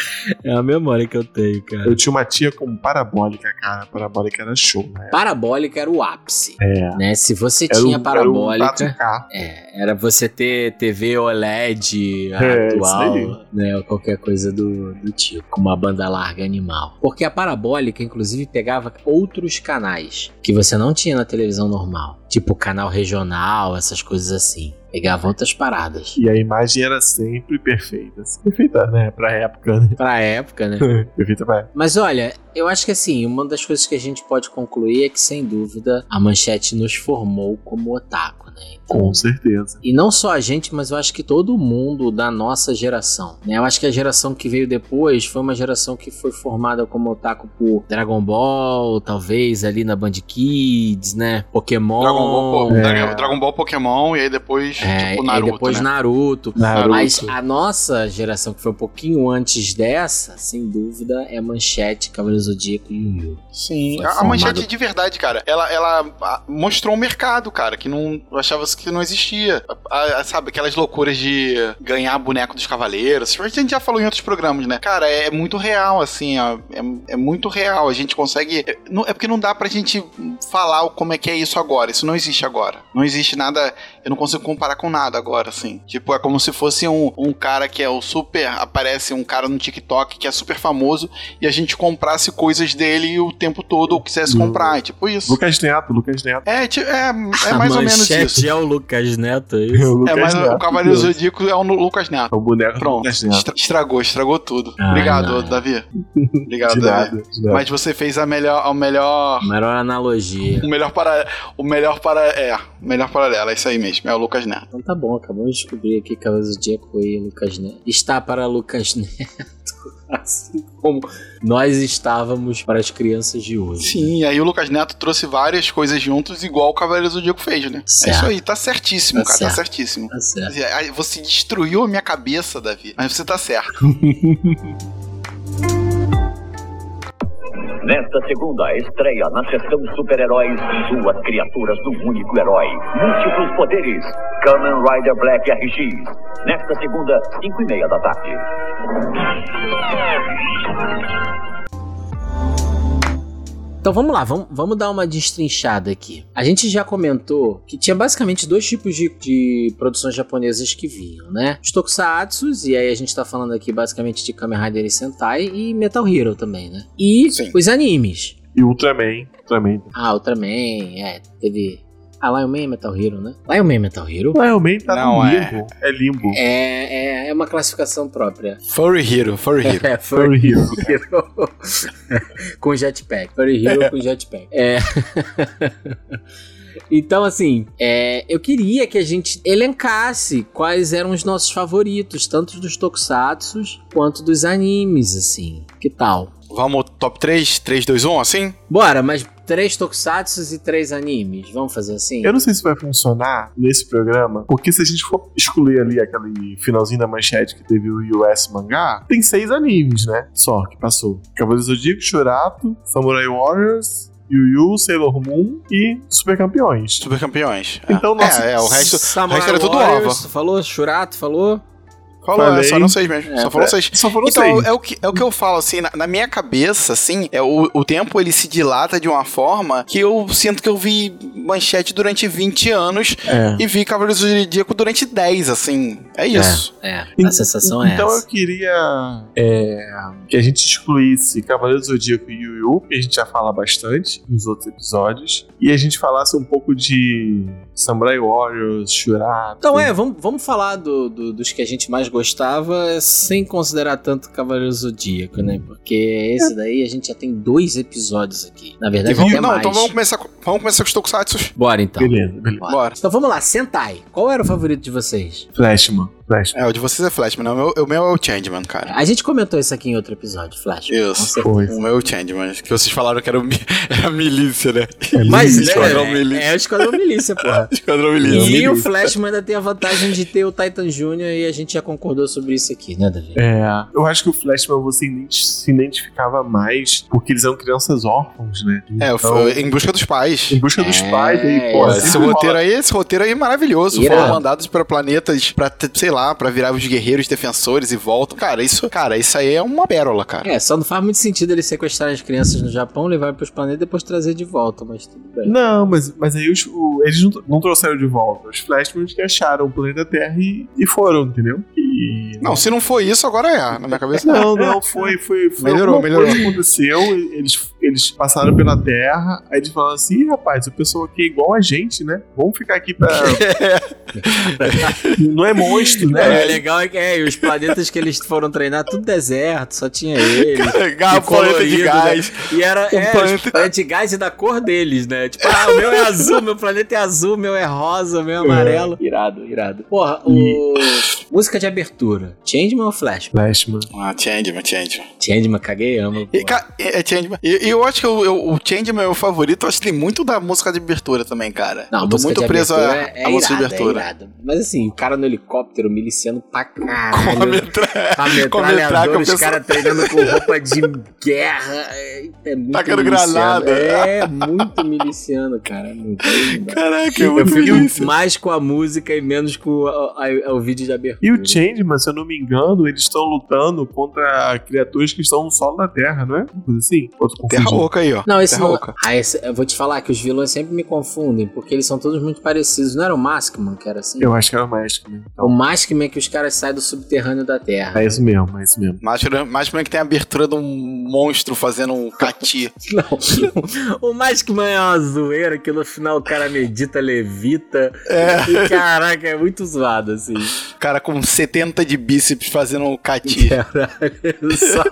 É a memória que eu tenho, cara. Eu tinha uma tia com parabólica, cara. Parabólica era show, né? Parabólica era o ápice. É. Né? Se você Era tinha o- parabólica. Era 4K. É, era você ter TV OLED É, atual, né? Ou qualquer coisa do, do tipo, com uma banda larga animal. Porque a parabólica, inclusive, pegava outros canais que você não tinha na televisão normal. Tipo canal regional, essas coisas assim. Pegava outras paradas. E a imagem era sempre perfeita. assim. Perfeita, né? Pra época, né? Pra época, né? perfeita pra época. Mas olha, eu acho que assim, uma das coisas que a gente pode concluir é que, sem dúvida, a manchete nos formou como otaku, né? Então, Com certeza. E não só a gente, mas eu acho que todo mundo da nossa geração. Né? Eu acho que a geração que veio depois foi uma geração que foi formada como otaku por Dragon Ball, talvez ali na Band Kids, né? Pokémon. Dragon Ball, pô, É. Dragon- Dragon Ball Pokémon e aí depois, É, tipo, e Naruto, depois né? Naruto. Naruto. Mas a nossa geração, que foi um pouquinho antes dessa, sem dúvida, é Manchete, Cavaleiros Cavaleiro Zodíaco e Yu Yu. Sim, Foi a, formado- manchete de verdade, cara, ela, ela mostrou um mercado, cara, que não eu achava que não existia. A- a- sabe, aquelas loucuras de ganhar boneco dos cavaleiros. A gente já falou em outros programas, né? Cara, é, é muito real, assim, ó, é, é muito real. A gente consegue. É, não- é porque não dá pra gente falar como é que é isso agora. Isso não existe agora. Não existe nada. Eu não consigo comparar com nada agora, assim. Tipo, é como se fosse um, um cara que é o super. Aparece um cara no TikTok que é super famoso e a gente comprasse coisas dele o tempo todo ou quisesse comprar. É tipo isso. Lucas Neto, Lucas Neto. É, é, é A mais ou menos isso. é o Lucas Neto, é É isso? o Lucas É, mas Neto. o Cavaleiro Zodíaco é o Lucas Neto. É o boneco Pronto, Lucas Neto. estra- estragou, estragou tudo. Ah, Obrigado, não. Davi. Obrigado, De Davi. nada, de nada. Mas você fez a melhor, a melhor, Melhor analogia. o melhor para, o melhor para, é, melhor paralelo, é isso aí mesmo, é o Lucas Neto. Então tá bom, acabamos de descobrir aqui que Cavaleiro Zodíaco e Lucas Neto. Está para Lucas Neto. Assim como nós estávamos para as crianças de hoje. Sim, aí o Lucas Neto trouxe várias coisas juntos, igual o Cavaleiro do Zodíaco fez, né? É Certo. isso aí, tá certíssimo, Tá cara, tá certo. certíssimo. Tá certo. Você destruiu a minha cabeça, Davi, mas você tá certo. Nesta segunda estreia na sessão Super-Heróis, duas criaturas do único herói. Múltiplos poderes. Kamen Rider Black RX. Nesta segunda, 5 e meia da tarde. Então vamos lá, vamos, vamos dar uma destrinchada aqui. A gente já comentou que tinha basicamente dois tipos de, de produções japonesas que vinham, né? Os tokusatsus, e aí a gente tá falando aqui basicamente de Kamen Rider e Sentai, e Metal Hero também, né? E Sim. os animes. E Ultraman. Ultraman. Ah, Ultraman, é, teve... Ah, Lion Man e Metal Hero, né? Lion Man e Metal Hero Lion Man tá Não, no é- limbo. É, limbo. é, é, é uma classificação própria. Furry Hero, Furry Hero. É, Furry Hero. Hero com jetpack. Furry Hero com jetpack. É. Então, assim, é, eu queria que a gente elencasse quais eram os nossos favoritos, tanto dos tokusatsus quanto dos animes, assim. Que tal? Vamos top 3, 3, 2, 1, assim? Bora, mas três tokusatsus e três animes. Vamos fazer assim? Eu não sei se vai funcionar nesse programa, porque se a gente for excluir ali aquele finalzinho da manchete que teve o US mangá, tem seis animes, né? Só que passou: Cavaleiro do Zodíaco, Shurato, Samurai Warriors, Yu Yu, Sailor Moon e Super Campeões. Super campeões. É. Então, nossa- é, é, o resto, o Samurai resto era tudo Warriors, ova. Falou? Shurato, falou? Falou, é Falei. só não seis mesmo. É, só falou seis. Só foram Então, seis. é o, que, é o que eu falo, assim, na, na minha cabeça, assim, é o, o tempo ele se dilata de uma forma que eu sinto que eu vi manchete durante 20 anos É. e vi Cavaleiros do Zodíaco durante 10, assim. É isso. É, a sensação é então essa. eu queria é, que a gente excluísse Cavaleiro do Zodíaco e Yu Yu, que a gente já fala bastante nos outros episódios, e a gente falasse um pouco de Samurai Warriors, Shurato. Então é, vamos, vamos falar do- do- dos que a gente mais gostava sem considerar tanto Cavaleiro Zodíaco, né? Porque esse daí a gente já tem dois episódios aqui. Na verdade, vamos, até não, mais. então vamos começar, com- vamos começar com os Tokusatsu. Bora então. Beleza, beleza. Bora. Bora. Então vamos lá, Sentai. Qual era o favorito de vocês? Flashman, Flashman. É, o de vocês é Flashman, né? o meu, o meu é o Changeman, cara. A gente comentou isso aqui em outro episódio, Flash. Com Isso. Foi. O meu é o Changeman, que vocês falaram que era, o, mi- era a milícia, né? Mas Milícia. né, Esquadrão é, Milícia. é o Esquadrão Milícia, porra. Esquadrão E Milícia. o Flashman ainda tem a vantagem de ter o Titan Jr. e a gente já concordou sobre isso aqui, né, Davi? É, eu acho que o Flashman você se identificava mais porque eles eram crianças órfãos, né? É, Então, em busca dos pais. em busca dos É, pais, aí, é, pô, esse roteiro aí, esse roteiro aí é maravilhoso. Irado. Foram mandados para planetas pra, sei lá, pra virar os guerreiros defensores e voltam. Cara, isso, cara, isso aí é uma pérola, cara. É, só não faz muito sentido eles sequestrarem as crianças no Japão, levar pros planetas e depois trazer de volta, mas tudo bem. Não, mas, mas aí os- o- eles não, não trouxeram de volta. Os Flashman que acharam o planeta Terra e, e foram, entendeu? E Não, se não foi isso, agora é. Na minha cabeça Não, não, foi, foi, foi Melhorou, melhorou. aconteceu, eles, eles passaram pela Terra, aí eles falaram assim, "Ih, rapaz, o pessoal aqui é igual a gente, né? Vamos ficar aqui pra... Não é monstro, É, né? o legal é que é, e os planetas que eles foram treinar, tudo deserto, só tinha eles. Garra E planeta de colorido, gás. E era Um é, planeta- os planetas de gás e da cor deles, né? Tipo, ah, o meu é azul, meu planeta é azul, o meu é rosa, o meu é amarelo. Irado, irado. Porra, o. Música de abertura. Changeman ou Flashman? Flashman. Ah, Changeman, Changeman. Changeman, caguei, amo. E, ca- é é Changeman. E, e eu acho que o, eu- o Changeman é meu favorito. Eu acho que tem muito da música de abertura também, cara. Não, a eu tô muito preso à é, é música de é abertura. irada. Mas assim, o cara no helicóptero miliciano pra a caralho. A com a metralhadora, o os caras treinando com roupa de guerra. É, é muito Tacando granada. É, muito miliciano, cara. é Muito. Caraca, é Eu fico mais com a música e menos com a- a- o vídeo de abertura. E o Changeman, se eu não me engano, eles estão lutando contra criaturas que estão no solo da Terra, não é? Uma coisa assim? Terra? Oca aí, ó. Não, esse Terra não. Oca. Ah, esse- eu vou te falar que os vilões sempre me confundem, porque eles são todos muito parecidos. Não era o Maskman que era assim? Eu acho que era o Mágico mesmo. O Maskman é que os caras saem do subterrâneo da Terra. É isso mesmo, é isso mesmo. Mais, mais pra que tem a abertura de um monstro fazendo um cati. Não. O Maskman é uma zoeira que no final o cara medita, levita. É. E caraca, é muito zoado, assim. cara com 70 de bíceps fazendo um cati. Caralho, só-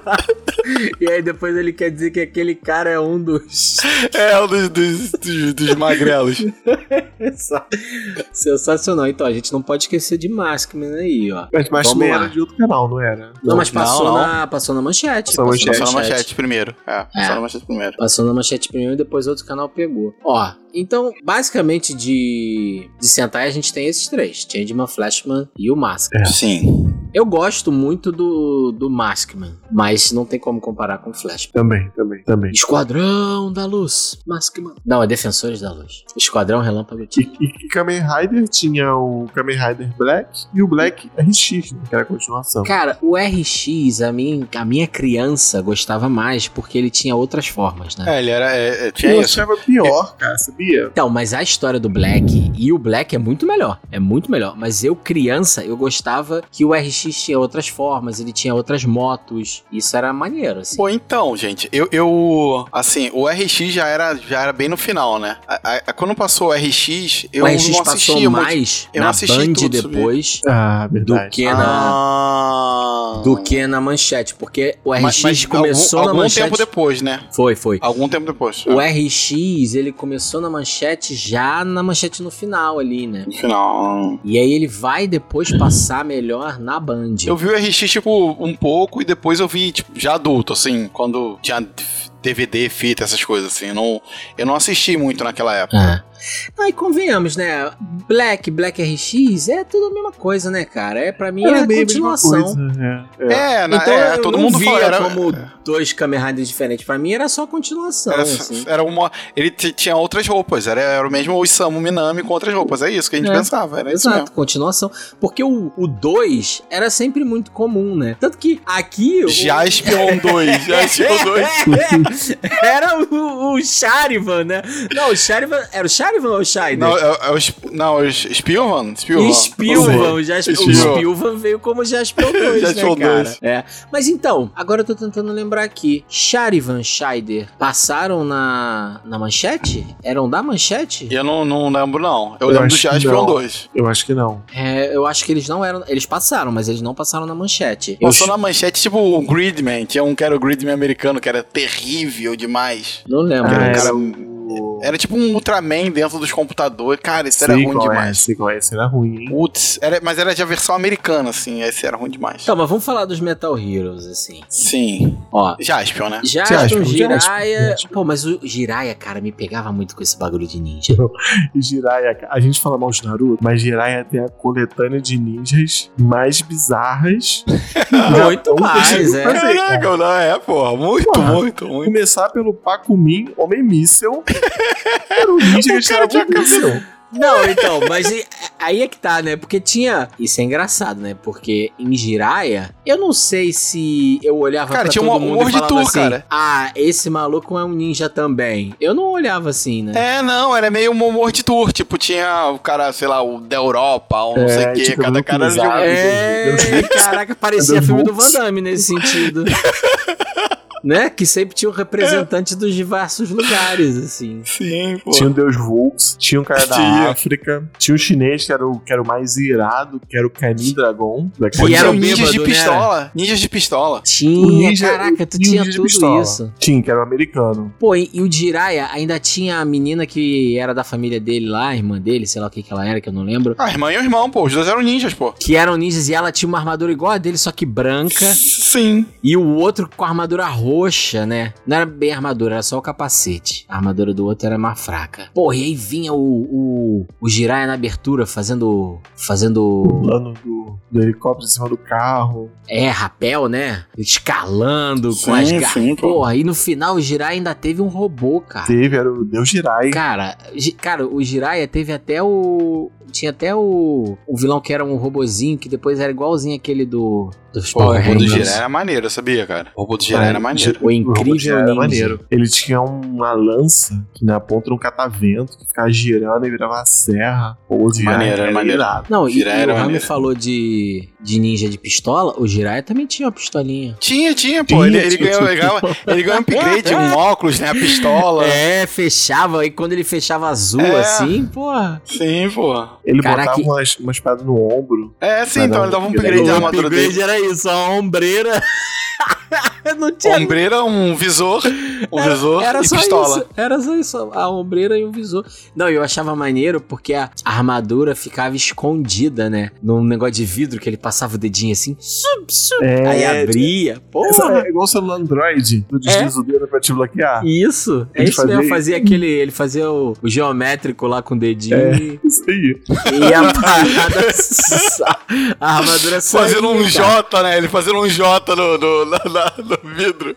E aí depois ele quer dizer que aquele cara é um dos. É, um dos, dos, dos, dos magrelos. Só- Sensacional. Então, a gente não pode esquecer de Maskman aí, ó. Mas lá. era de outro canal, não era? Não, mas passou, não. Na, passou na manchete. Passou na manchete. Na manchete primeiro. É, só na manchete primeiro. Passou na manchete primeiro e depois outro canal pegou. Ó, então, basicamente de, de Sentai a gente tem esses três: Changeman, Flashman e o Maskman. É. Sim. Eu gosto muito do, do Maskman, mas não tem como comparar com o Flashman. Também, também, também. Esquadrão da Luz, Maskman. Não, é Defensores da Luz. Esquadrão Relâmpago E, e, e Kamen Rider tinha o Kamen Rider Black e o Black RX, né, que era a continuação. Cara, o RX, a minha, a minha criança gostava mais porque ele tinha outras formas, né? É, ele era. é, é, tinha eu achava pior, cara, sabia? Então, mas a história do Black e o Black é muito melhor. É muito melhor. Mas eu, criança, eu gostava que o RX tinha outras formas, ele tinha outras motos. Isso era maneiro, assim. Pô, então, gente, eu, eu. Assim, o RX já era, já era bem no final, né? A- a- quando passou o RX, eu o RX não passou assistia muito. mais eu na não assisti Band tudo, depois Ah, do que na. Ah. Do que na manchete, porque o RX Mas- mas começou algum, na algum manchete. tempo depois, né? Foi, foi. Algum tempo depois. O é. RX, ele começou na manchete já na manchete no final ali, né? No final. E aí ele vai depois passar melhor na Band. Eu vi o RX, tipo, um pouco e depois eu vi, tipo, já adulto, assim, quando tinha DVD, fita, essas coisas, assim. Eu não, eu não assisti muito naquela época. Ah. Aí convenhamos, né? Black, Black RX é tudo a mesma coisa, né, cara? É pra mim Era é mesma continuação. coisa, é, é. É, na, Então é, eu todo não mundo via. Era, como dois Kamen Riders diferentes. Pra mim era só continuação, era, assim. era uma. Ele tinha outras roupas, era, era o mesmo Isamu Minami com outras roupas. É isso que a gente É, pensava, era isso Exato, mesmo. continuação. Porque o 2 era sempre muito comum, né? Tanto que aqui. o- Jaspion 2, Jaspion 2. era o, o Charivan, né? Não, o Charivan. Era o Charivan ou o Scheider? Não, é, é o, não, o Spielman. Spielman. Spilvan, o Jasper, o Spilvan. Spilvan veio como Jasper 2, né, Jaspion cara? 2. É. Mas então, agora eu tô tentando lembrar aqui. Charivan Scheider passaram na, na manchete? Eram da manchete? Eu não, não lembro, não. Eu, Eu lembro do Jaspion não. 2. Eu acho que não. É, eu acho que eles não eram. Eles passaram, mas eles não passaram na manchete. Eu Passou na manchete, tipo, o Gridman. Tinha um que era o Gridman americano, que era terrível demais. não lembro. Ah, cara, era o... Era tipo um Ultraman dentro dos computadores. Cara, isso era Sei ruim qual é, demais. sei qual é, esse era ruim, hein? Putz, era, mas era de a versão americana, assim. Esse era ruim demais. Então, mas vamos falar dos Metal Heroes, assim. Sim. Ó. Jaspion, né? Jaspion, Jaspion, Jiraiya. Jaspion. Pô, mas o Jiraiya, cara, me pegava muito com esse bagulho de ninja. Jiraiya, a gente fala mal de Naruto, mas Jiraiya tem a coletânea de ninjas mais bizarras. Muito mais, é. fazer, cara. Caraca, não é, porra. Muito, Porra. muito, muito. Começar pelo Pacumin, Homem Míssel. Era um ninja que tirava tinha um míssel. Não, então, mas aí é que tá, né? Porque tinha. Isso é engraçado, né? Porque em Jiraiya, eu não sei se eu olhava Cara, pra tinha todo uma mundo e falava Tour, assim, cara. Ah, esse maluco é um ninja também. Eu não olhava assim, né? É, não, era meio um humor de tour. Tipo, tinha o cara, sei lá, o da Europa, ou não É, sei o quê. tipo, Cada cara era de um- É, caraca, parecia filme do. Van Damme nesse sentido. Né? Que sempre tinha um representante dos diversos lugares, assim. Sim, pô. Tinha o Deus Volks, tinha um cara da Tinha. África, tinha o chinês que era o, que era o mais irado, que era o Canin Dragon. Da Que era o ninjas de né? pistola. Ninjas de pistola. Tinha, ninja- caraca, tu tinha tudo pistola. isso. Tinha, que era o americano. Pô, e, e o Jiraiya ainda tinha a menina que era da família dele lá, a irmã dele, sei lá o que que ela era, que eu não lembro. Ah, irmã e o irmão, pô. Os dois eram ninjas, pô. Que eram ninjas e ela tinha uma armadura igual a dele, só que branca. Sim. E o outro com a armadura roxa, né? Não era bem armadura, era só o capacete. A armadura do outro era mais fraca. Porra, e aí vinha o, o, o Jiraiya na abertura fazendo. Fazendo. Plano do, do helicóptero em cima do carro. É, rapel, né? Escalando com as Sim, garras. sim. Porra, e no final o Jiraiya ainda teve um robô, cara. Teve, era o Deus Jirai. Cara, cara, o Jiraiya teve até o. Tinha até o. O vilão que era um robozinho, que depois era igualzinho aquele do. Dos Pô, o Power robô do Rangers. Jiraiya era maneiro, sabia, cara? O robô do Jiraiya era maneiro. O incrível era ninja. maneiro. Ele tinha uma lança que na ponta era um catavento que ficava girando e virava uma serra. Ou o Maneiro, era era maneiro. irado. Não, e, Jiraiya e era o Rami maneiro. falou de, de ninja de pistola, o Jiraiya também tinha uma pistolinha. Tinha, tinha, pô. Tinha, ele, ele tinha, ganhou, tinha. ele ganhou, ele ganhou um upgrade, um óculos, né? A pistola. É, fechava, e quando ele fechava azul É. assim, porra. Sim, pô. Ele Caraca, botava uma, uma espada no ombro. É, sim, então ele dava um upgrade o armadura dele. upgrade era isso, a ombreira. Não tinha Ombreira, um visor, um Era- visor era e só pistola. isso. Era só isso. A ombreira e o visor. Não, eu achava maneiro porque a armadura ficava escondida, né? Num negócio de vidro que ele passava o dedinho assim. Sup, sup, É, aí abria. Porra! é igual o celular Android. Tu desliza o dedo pra te bloquear. Isso, é Ele isso mesmo. fazia Fazia aquele. Ele fazia o, o geométrico lá com o dedinho É. e, Isso aí. e a parada. a armadura saía, Fazendo um cara. J, né? Ele fazendo um J no, no, na- na- no vidro.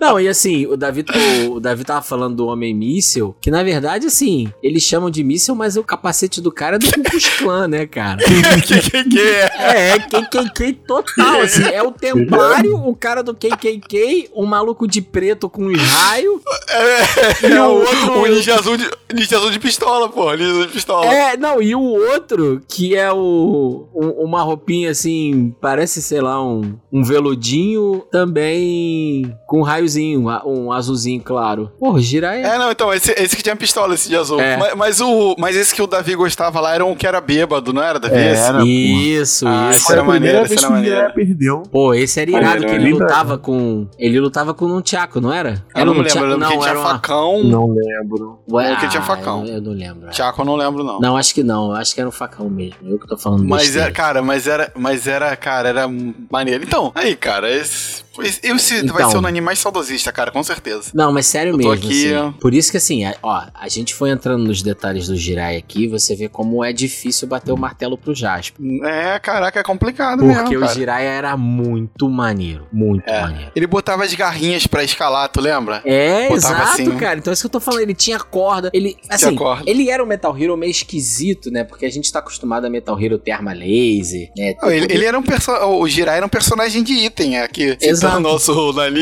Não, e assim, o Davi, o, o Davi tava falando do Homem Míssil, que na verdade, assim, eles chamam de míssil, mas o capacete do cara é do Ku Klux Klan, né, cara? que, que é? É, KKK total, assim, é o Templário, o cara do KKK, um maluco de preto com um raio, É, E é o o, outro- o ninja azul de, ninja azul de pistola, pô. Ninja azul de pistola. é, não, e o outro, que é o um- uma roupinha assim, parece, sei lá, um, um veludinho também com raiozinho, um azulzinho claro. Porra, Jiraiya É, não, então, esse, esse que tinha pistola, esse de azul. É. Mas, mas o, mas esse que o Davi gostava lá era um que era bêbado, não era, Davi? É, Esse? era. Isso, Ah, isso. esse era maneiro, esse era maneiro. Perdeu. Pô, esse era irado, Maneiro, que ele lutava com. Ele lutava com um Tchaco, não era? Eu não me um lembro, eu lembro que não, tinha era uma. facão. Não lembro. Ué, que tinha ah, facão. Eu, eu não lembro. Tchaco eu não lembro, não. Não, acho que não. Eu Acho que era um facão mesmo. Eu que tô falando Mas besteira. era, cara, mas era, mas era, cara, era maneiro. Então, aí, cara, esse, esse vai Então. ser o anime mais saudosista, cara, com certeza. Não, mas sério Eu mesmo, aqui, assim. Por isso que, assim, a- ó, a gente foi entrando nos detalhes do Jirai aqui, você vê como é difícil bater o martelo pro Jasper. É, caraca, é complicado Porque mesmo, o cara. Jiraiya era muito maneiro. Muito É. maneiro. Ele botava as garrinhas pra escalar, tu lembra? É, Botava exato, assim. cara. Então é isso que eu tô falando. Ele tinha corda. Ele, assim, corda. ele era um Metal Hero meio esquisito, né? Porque a gente tá acostumado a Metal Hero ter arma laser, né? Não, ele, ele era um perso O Jirai era um personagem de item, é que Exato. O nosso Nani,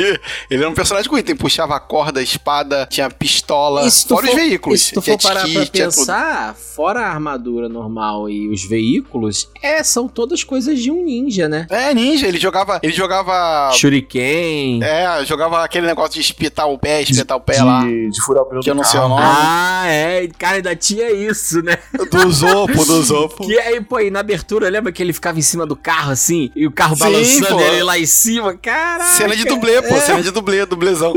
ele era um personagem com item. Puxava a corda, a espada, tinha pistola, fora for- os veículos. se tu for parar ski, pra pensar, fora a armadura normal e os veículos, é, são todas coisas de um ninja, né? É, ninja, ele jogava. Ele jogava. Shuriken. É, jogava aquele negócio de espetar o pé, espetar o pé de, lá. de furar o pneu Que eu do não sei o carro. nome. Ah, é. Cara, ainda tinha isso, né? Do Zopo, do Zopo. Que aí, pô, e na abertura, lembra que ele ficava em cima do carro, assim? E o carro Sim, balançando pô. ele lá em cima? Caraca! Cena de dublê, pô. É. Cena de dublê, dublezão.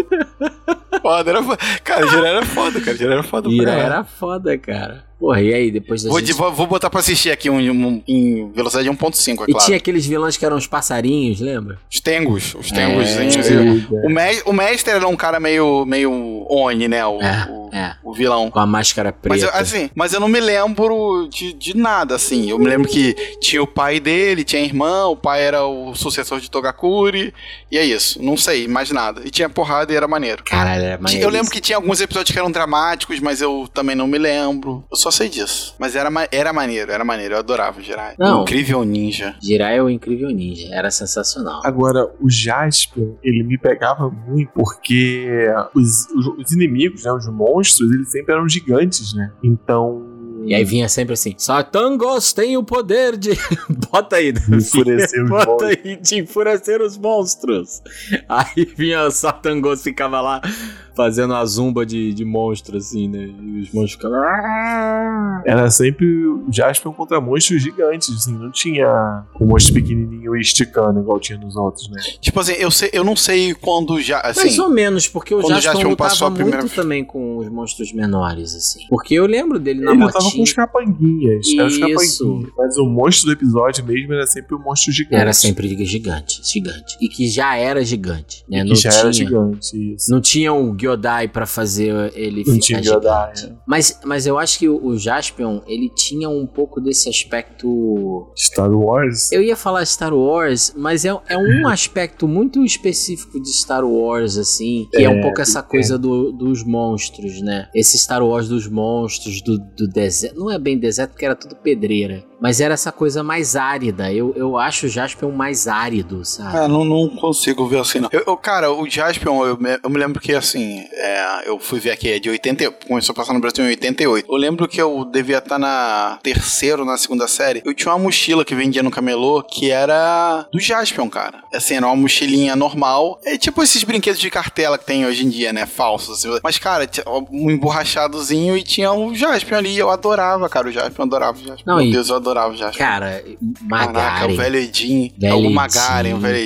Foda, era foda. Cara, Jiraiya era foda, cara. Jiraiya era foda. caralho. era foda, cara. Porra, e aí, depois da Vou, gente... vou- vou botar pra assistir aqui um, um- em velocidade 1.5, é E claro. tinha aqueles vilões que eram os passarinhos, lembra? Os Tengos. Os É, Tengos. É. o, me, o mestre era um cara meio, meio Oni, né? O, É, o, é. o vilão. Com a máscara Mas preta. eu, assim, mas eu não me lembro de, de nada, assim. Eu me lembro que tinha o pai dele, tinha a irmã, o pai era o sucessor de Togakuri, e é isso. Não sei, mais nada. E tinha porrada e era maneiro. Caralho, era maneiro. Eu lembro que tinha alguns episódios que eram dramáticos, mas eu também não me lembro. Eu só sei disso. Mas era, era maneiro, era maneiro. Eu adorava o Jirai. Não. Incrível ninja. Jirai é o incrível ninja. Era sensacional. Agora, o Jasper, ele me pegava muito porque os, os- os inimigos, né, os monstros, eles sempre eram gigantes, né? Então, E aí vinha sempre assim: Satangos tem o poder de. Bota aí, Enfurecer os Bota monstros. aí, de enfurecer os monstros. Aí vinha o Satangos ficava lá fazendo a zumba de, de monstro, assim, né? E os monstros ficavam. Era sempre o Jaspion contra monstros gigantes, assim, não tinha um monstro pequenininho esticando igual tinha nos outros, né? Tipo assim, eu, sei, eu não sei quando já. Mais Assim, ou menos, porque o o Jaspion Jaspion lutava passou a muito primeira- também com os monstros menores, assim. Porque eu lembro dele na Ele lutava com motinha. os capanguinhas, era os capanguinhas. Mas o monstro do episódio mesmo era sempre o monstro gigante. Era sempre gigante, gigante. E que já era gigante, né? que não já tinha, era gigante, isso. Não tinha um Gyodai pra fazer ele Não ficar gigante. É. Mas, mas eu acho que o, o Jaspion, ele tinha um pouco desse aspecto... Star Wars. Eu ia falar Star Wars, mas é, é um aspecto muito específico de Star Wars, assim, que é, um É, pouco essa é. coisa do- dos monstros, né? Esse Star Wars dos monstros, do, do deserto. Não é bem deserto, porque era tudo pedreira. Mas era essa coisa mais árida. Eu, eu acho o Jaspion mais árido, sabe? Ah, não, não consigo ver assim, não. Eu, eu- cara, o Jaspion, eu me, eu me lembro que, assim, é, eu fui ver aqui, é de 80, começou a passar no Brasil em 88. Eu lembro que eu devia estar na terceira ou na segunda série. Eu tinha uma mochila que vendia no camelô que era do Jaspion, cara. Assim, era uma mochilinha normal. É tipo esses brinquedos de cartela que tem hoje em dia, né? Falsos. assim. Mas, cara, tinha um emborrachadozinho e tinha um Jaspion ali. Eu adorava, cara, o Jaspion, eu adorava o Jaspion. Não, Meu e- Deus, eu adorava o Jaspion. Cara, Caraca, Magaren. o velho Edinho. Velho O Magaren, o velho cara.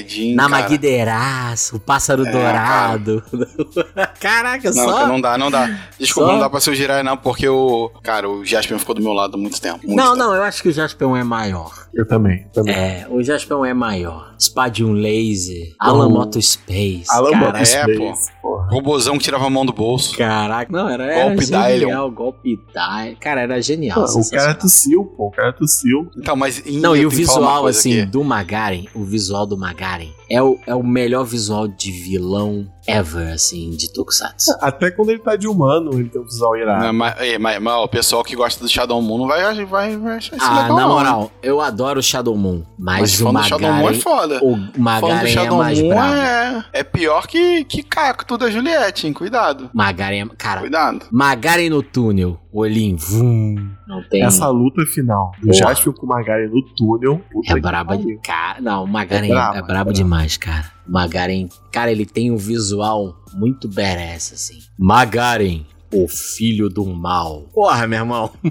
O pássaro É, dourado. Caraca, Não, só. cara, não dá, não dá. Desculpa, Só- não dá pra se eu girar, não, porque o. Cara, o Jasper ficou do meu lado há muito tempo. muito Não, tempo. não, eu acho que o Jaspion é maior. Eu também, também. É, o Jaspion é maior. Spadium Laser, Alan Oh. Moto Space. Alan Caraca, Moto Space, pô. Porra. Robozão que tirava a mão do bolso. Caraca, não, era, era Golpe genial. Golpe Dylion. Cara, era genial. Ah, o cara tossiu, pô. O cara tossiu. Então, mas. em- Não, e o visual, assim, aqui. do Magaren, o visual do Magaren é o, é o melhor visual de vilão ever, assim, de Tokusatsu. Até quando ele tá de humano, ele tem um visual irado. Não, mas, é, mas- mas o pessoal que gosta do Shadow Moon não vai, vai, vai achar isso Ah, legal, na não, moral, eu adoro o Shadow Moon, mas, Mas o do Shadow Moon é Magaren, foda. o Magaren é Shadow mais Moon brabo. é, é pior que, que Cacto da Juliette, hein? Cuidado. Magaren é, cara, Cuidado. Magaren no túnel, olhinho, vum, não tem... Essa luta final do Porra. Jaspion com o Magari no túnel. puta É braba de cara. Não, o Magaren É é, braba, é é brabo braba. demais, cara. O Magaren, cara, ele tem um visual muito badass, assim. Magaren, o filho do mal. Porra, meu irmão.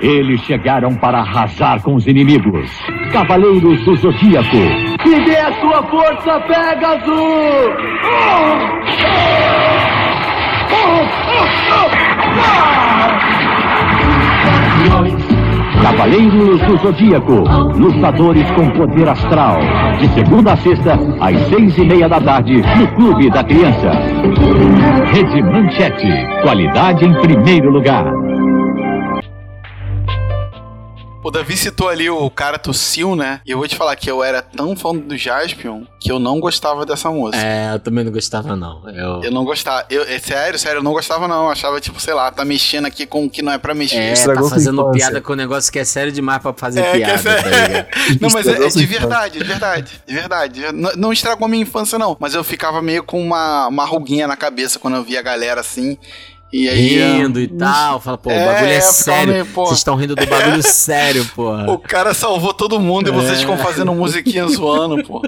Eles chegaram para arrasar com os inimigos. Cavaleiros do Zodíaco. Que dê a sua força, Pegasus! Cavaleiros do Zodíaco. Lutadores com poder astral. De segunda a sexta, às seis e meia da tarde, no Clube da Criança. Rede Manchete. Qualidade em primeiro lugar. O Davi citou ali o cara tossiu, né? E eu vou te falar que eu era tão fã do Jaspion que eu não gostava dessa música. É, eu também não gostava, não. Eu... Eu não gostava. Eu, é sério, sério, eu não gostava, não. Eu achava, tipo, sei lá, tá mexendo aqui com o que não é pra mexer. É, Estragou tá fazendo piada com um negócio que é sério demais pra fazer É, que é piada, sério. tá? Não, mas é, é de verdade, de verdade, de verdade. Não, não estragou minha infância, não. Mas eu ficava meio com uma, uma ruguinha na cabeça quando eu via a galera assim. E aí. Rindo e tal. Fala, pô, o É, bagulho é, é, sério. meio, pô. Vocês estão rindo do bagulho sério, porra. O cara salvou todo mundo e vocês ficam fazendo musiquinha zoando, pô.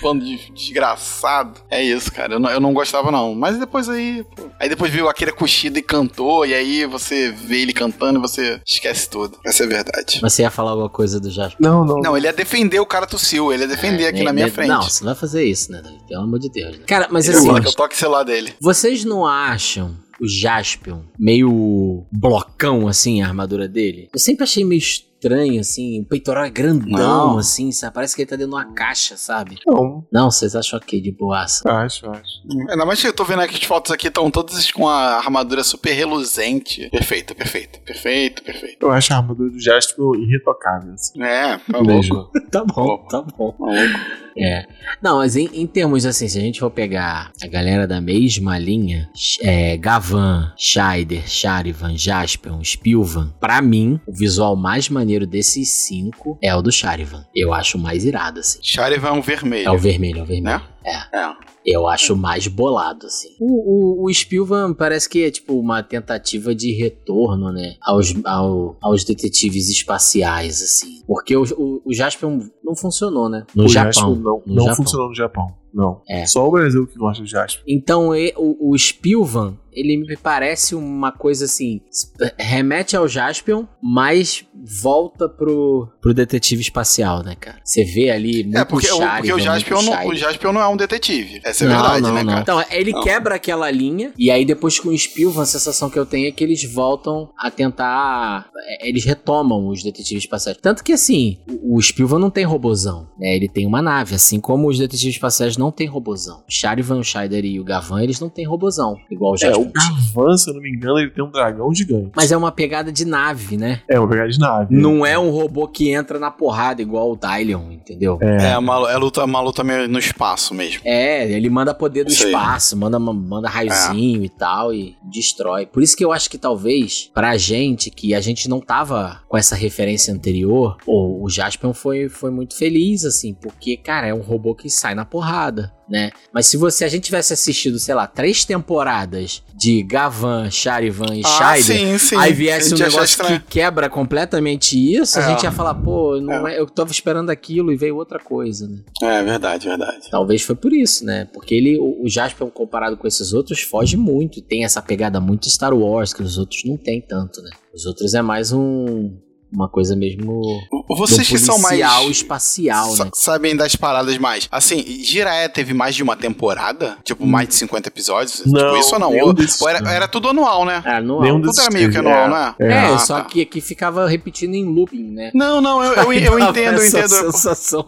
Bando de desgraçado. É isso, cara. Eu não, eu não gostava, não. Mas depois aí. pô. Aí depois veio aquele Kushida e cantou. E aí você vê ele cantando e você esquece tudo. Essa é a verdade. Mas você ia falar alguma coisa do Jasper? Não, não. Não, ele ia defender o cara tossiu. Ele ia defender aqui É, na minha né, frente. Não, você não vai fazer isso, né, Davi? Pelo amor de Deus. né? Cara, mas Ele assim, fala que eu toque o celular dele. vocês não acham o Jaspion meio blocão, assim, a armadura dele? Eu sempre achei meio estranho, assim, o peitoral é grandão, Não. assim, sabe? Parece que ele tá dentro de uma caixa, sabe? Não, Não, vocês acham ok, de boaça. acho, acho. Ainda mais que eu tô vendo aqui as fotos aqui, estão todas com a armadura super reluzente. Perfeito, perfeito, perfeito, perfeito. Eu acho a armadura do Jaspion irretocável. Assim. É, tá Mesmo. louco. tá bom, tá bom. Tá louco. É. Não, mas em, em termos assim, se a gente for pegar a galera da mesma linha, é, Gavan, Scheider, Charivan, Jaspion, Spilvan, pra mim, o visual mais maneiro desses cinco é o do Charivan. Eu acho mais irado, assim. Charivan é um vermelho. É o vermelho, é o vermelho. Né? É. Eu acho mais bolado, assim. O, o, o Spielvan parece que é tipo uma tentativa de retorno, né? Aos, ao- aos detetives espaciais, assim. Porque o, o, o Jaspion não funcionou, né? No O Japão. Jasper não, no não Japão. funcionou no Japão. Não. É. Só o Brasil que gosta do Jasper. Então e- o, o Spielvan, ele me parece uma coisa assim, remete ao Jaspion, mas volta pro, pro detetive espacial, né, cara? Você vê ali muito É, porque, o, porque o, muito Jaspion não, o. Jaspion não é um detetive. Essa é Não, verdade, não, né, não. cara? Então, ele Não. quebra aquela linha, e aí depois com o Spielvan, a sensação que eu tenho é que eles voltam a tentar. é, Eles retomam os detetives espaciais. Tanto que assim, o, o Spielvan não tem robozão, né? Ele tem uma nave, assim como os detetives espaciais não tem robozão. O Charivan, o Scheider e o Gavan, eles não têm robozão, igual o É, Jaspion o. Gavan, se eu não me engano, ele tem um dragão gigante. Mas é uma pegada de nave, né? É, uma pegada de nave. Não é um robô que entra na porrada igual o Dylion, entendeu? É, uma, é luta, uma luta meio no espaço mesmo. É, ele manda poder do espaço, manda, manda raiozinho e tal e destrói. Por isso que eu acho que talvez, pra gente, que a gente não tava com essa referência anterior, o Jaspion foi, foi muito feliz, assim, porque, cara, é um robô que sai na porrada. Né? Mas se você a gente tivesse assistido, sei lá, três temporadas de Gavan, Charivan e Ah, Scheider, sim, sim. aí A viesse um negócio que quebra completamente isso, a É. gente ia falar, pô, não é. eu tava esperando aquilo e veio outra coisa, né? É verdade, verdade. Talvez foi por isso, né? Porque ele, o Jaspion, comparado com esses outros, foge muito. Tem essa pegada muito Star Wars, que os outros não tem tanto, né? Os outros é mais um. Uma coisa mesmo. Vocês do que são mais. espacial, né? Sabem das paradas mais. Assim, Jiraiya teve mais de uma temporada? Tipo, mais de 50 episódios? Não, tipo, isso ou não? Ou, desses ou era, era tudo anual, né? Não. Nenhum Tudo era meio que anual, é. né? É, Ah, só tá. que aqui ficava repetindo em looping, né? Não, não, eu, eu, eu entendo, eu entendo. é sensação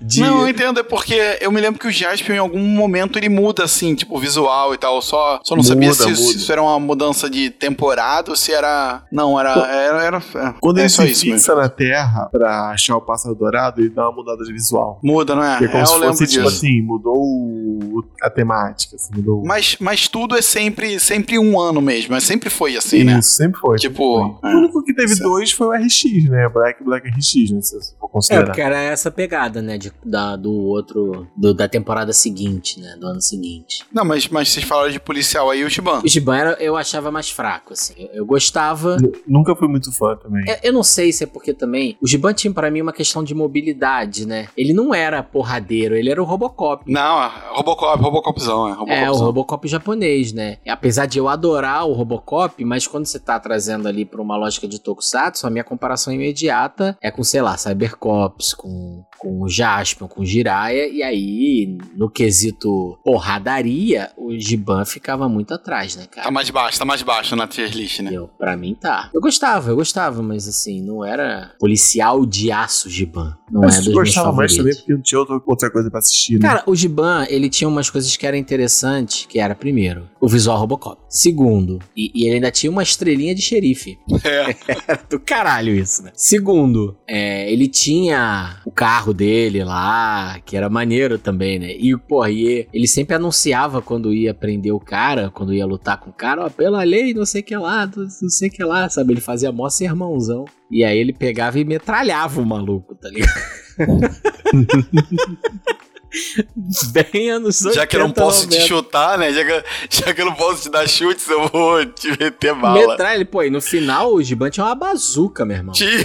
de. Não, eu entendo, é porque eu me lembro que o Jaspion em algum momento ele muda, assim, tipo, o visual e tal. Só, só não sabia Muda, se, se muda. isso era uma mudança de temporada ou se era. Não, era. Era. era é, Quando é ele se isso mesmo. fixa na Terra pra achar o pássaro dourado, ele dá uma mudada de visual. Muda, não é? Porque é como é, se eu fosse, tipo disso. assim, mudou a temática, assim, mudou. Mas, mas tudo é sempre, sempre um ano mesmo. Mas sempre foi assim, né? Isso, sempre foi. Tipo, sempre foi. é. O único que teve Isso. dois foi o RX, né? Black Black RX, né? Se você for É, considerar. porque era essa pegada, né? De, da, do outro. do- da temporada seguinte, né? Do ano seguinte. Não, mas, mas vocês falaram de policial aí, o Shiban. O Giban era- eu achava mais fraco, assim. Eu, eu gostava. N- Nunca fui muito fã também. Eu, eu não sei se é porque também. O Giban tinha pra mim uma questão de mobilidade, né? Ele não era porradeiro, ele era o Robocop. Não, é Robocop, Robocopzão, é. Robocopzão. É, o Robocop japonês, né? Apesar de eu adorar o Robocop, mas quando você tá trazendo ali pra uma lógica de Tokusatsu, a minha comparação imediata é com, sei lá, Cybercops, com, com o Jaspion, com o Jiraiya, e aí, no quesito porradaria, o Giban ficava muito atrás, né, cara? Tá mais baixo, tá mais baixo na tier list, né? Eu, pra mim tá. Eu gostava, eu gostava, mas assim, não era policial de aço Giban. Não Mas é eu gostava mais também porque não tinha outra, outra coisa pra assistir, né? Cara, o Giban, ele tinha umas coisas que eram interessantes, que era, primeiro, o visual Robocop. Segundo, e, e ele ainda tinha uma estrelinha de xerife. É. Era do caralho isso, né? Segundo, é, ele tinha o carro dele lá, que era maneiro também, né? E, porra, e ele sempre anunciava quando ia prender o cara, quando ia lutar com o cara, ó, pela lei, não sei o que lá, não sei o que lá, sabe? Ele fazia mó sermãozão. E aí ele pegava e metralhava o maluco, tá ligado? 哈哈哈哈哈哈哈哈 Bem anos 80, Já que eu não posso te 90. chutar, né? Já que, já que eu não posso te dar chutes, eu vou te meter bala. Metralha, ele, pô, e no final o Giban tinha uma bazuca, meu irmão. Tinha.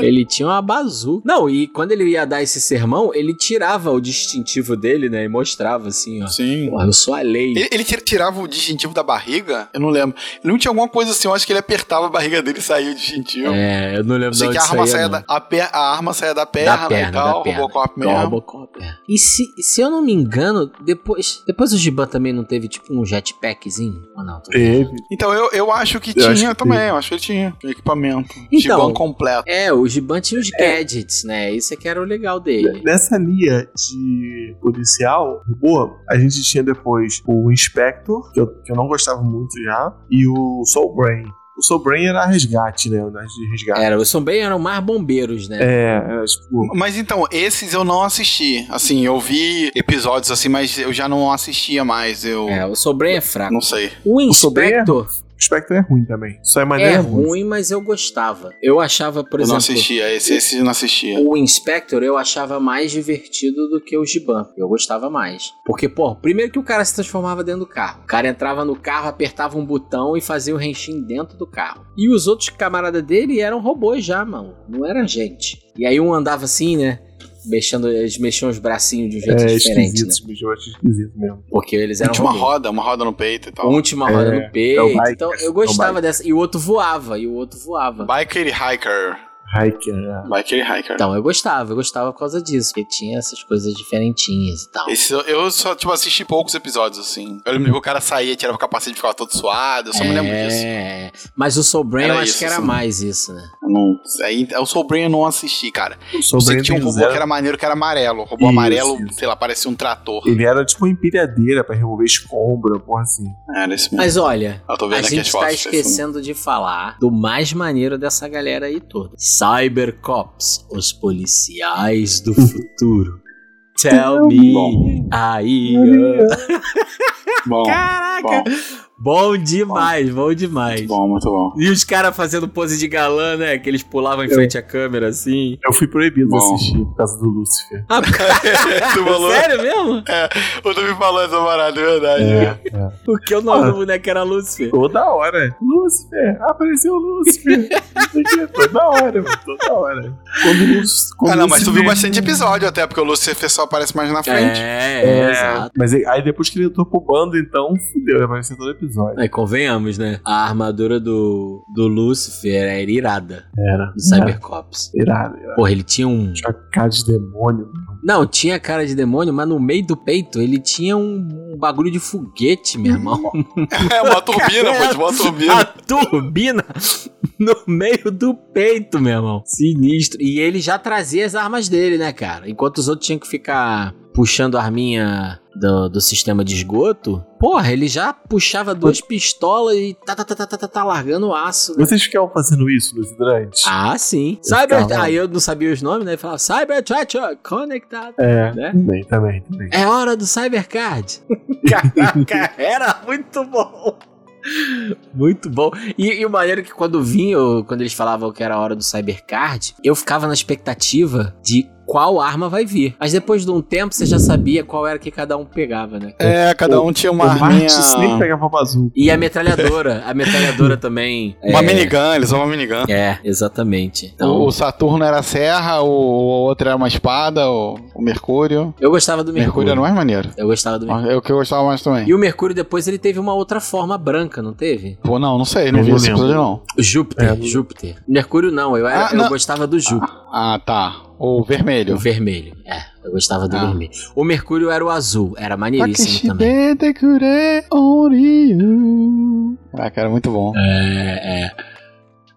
Ele tinha uma bazuca. Não, e quando ele ia dar esse sermão, ele tirava o distintivo dele, né? E mostrava assim, ó. Sim. Porra, eu sou a lei. Ele, ele tira- tirava o distintivo da barriga? Eu não lembro. Ele não tinha alguma coisa assim, eu acho que ele apertava a barriga dele e saía o distintivo. É, eu não lembro Eu sei que a arma, saía, saía não. da, a, per- a arma saía da perna, da perna, e tal, da perna. Robocop mesmo. Robocop, é. E se, se eu não me engano, depois, depois o Giban também não teve tipo um jetpackzinho? Ou não? Teve. Então eu, eu acho que Eu acho tinha que também, teve. eu acho que ele tinha equipamento. Então. Gibão completo. É, o Giban tinha os gadgets, né? Isso é que era o legal dele. Nessa linha de policial, robô, a gente tinha depois o Inspector, que eu, que eu não gostava muito já, e o Soul Brain. O Soul Brain era resgate, né? O de resgate. Era, os bem eram mais bombeiros, né? É, era tipo. Mas então, esses eu não assisti. Assim, eu vi episódios assim, mas eu já não assistia mais. Eu É, o Sobren é fraco. não sei. O é- Inspector, O Spectre é ruim também. Só é É maneiro. ruim, mas eu gostava. Eu achava, por Eu não exemplo. assistia, esse, esse eu não assistia. O Inspector eu achava mais divertido do que o Giban. Eu gostava mais. Porque, pô, primeiro que o cara se transformava dentro do carro. O cara entrava no carro, apertava um botão e fazia o renchim dentro do carro. E os outros camaradas dele eram robôs já, mano. Não era gente. E aí um andava assim, né? Mexendo, eles mexiam os bracinhos de um jeito É diferente, né? esquisito, bicho, eu acho esquisito mesmo. Porque eles eram Tinha uma roda, uma roda no peito e tal. Um tinha uma roda É, no peito. é o biker, então eu é gostava dessa. E o outro voava, e o outro voava. Biker e Hiker. Hiker, né? Biker e Hiker. Então eu gostava, eu gostava por causa disso. Porque tinha essas coisas diferentinhas e tal. Esse, eu- eu só, tipo, assisti poucos episódios, assim. Eu lembro que o cara saía, tirava o capacete e ficava todo suado. Eu só me lembro disso. É, mas o Soul Brain eu acho isso, que era assim. mais isso, né? Eu não, aí, o Soul Brain eu não assisti, cara. O Eu Soul sei que tinha um robô zero- que era maneiro, que era amarelo. O robô Isso, amarelo, isso. sei lá, parecia um trator. Ele era tipo uma empilhadeira pra remover escombro, porra assim. Era esse mesmo. Mas olha, eu tô vendo a aqui as gente tá esquecendo de falar do mais maneiro dessa galera aí toda. Cybercops, os policiais do futuro. Tell me, aí. Caraca! Bom demais, bom demais. muito bom, muito bom. E os caras fazendo pose de galã, né? Que eles pulavam em frente à câmera assim. Eu fui proibido de Bom. assistir por causa do Lúcifer. Ah, tu falou? sério mesmo? O tu me falou essa parada, é verdade. é. Porque o nome Ah. do boneco era Lúcifer. Toda hora. Lúcifer, apareceu o Lúcifer. O toda hora, mano, toda hora. Quando o Lúcifer. quando Ah, não, o mas tu Lúcifer- viu bastante episódio até, porque o Lucifer só aparece mais na frente. É, É, exato. Mas aí aí depois que ele entrou pro bando, então, fudeu, ele apareceu todo episódio. Aí convenhamos, né? A armadura do, do Lucifer era irada. Era. Do Cybercops. Irado, irado. Porra, ele tinha um. Tinha cara de demônio. mano. Não, tinha cara de demônio, mas no meio do peito ele tinha um, bagulho de foguete, meu irmão. É uma turbina, pô, uma A turbina. no meio do peito, meu irmão. Sinistro. E ele já trazia as armas dele, né, cara? Enquanto os outros tinham que ficar puxando a arminha do, do sistema de esgoto, porra, ele já puxava duas pistolas e tá, tá, tá, tá, tá, tá, tá largando o aço. né? Vocês ficavam fazendo isso nos hidrantes? Ah, sim. Eu Cyber... ficava- Aí eu não sabia os nomes, né? Ele falava Cybertruck conectado. é, né? também, também, também. É hora do Cybercard. Caraca, era muito bom. Muito bom. E, e o maneiro é que quando vinha, quando eles falavam que era a hora do Cybercard, eu ficava na expectativa de qual arma vai vir. Mas depois de um tempo você já sabia qual era que cada um pegava, né? É, cada um tinha uma arminha. sempre pegava uma bazuca. E a metralhadora. A metralhadora também. Uma é... minigun, eles usam uma minigun. É, exatamente. Então, O, Saturno era a serra, o, o outro era uma espada, o, o Mercúrio. eu gostava do O Mercúrio Mercúrio. era mais maneiro. Eu gostava do Mercúrio. É o que eu gostava mais também. E o Mercúrio depois ele teve uma outra forma branca, não teve? Pô, não, não sei, não Eu vi esse episódio não. Júpiter, É, Júpiter. Mercúrio não, eu, era, Ah, eu não. gostava do Júpiter. Ah, tá. O vermelho. O vermelho. É, eu gostava do Ah. vermelho. O Mercúrio era o azul, era maneiríssimo também. Oriyu. Ah, cara, muito bom. É, é.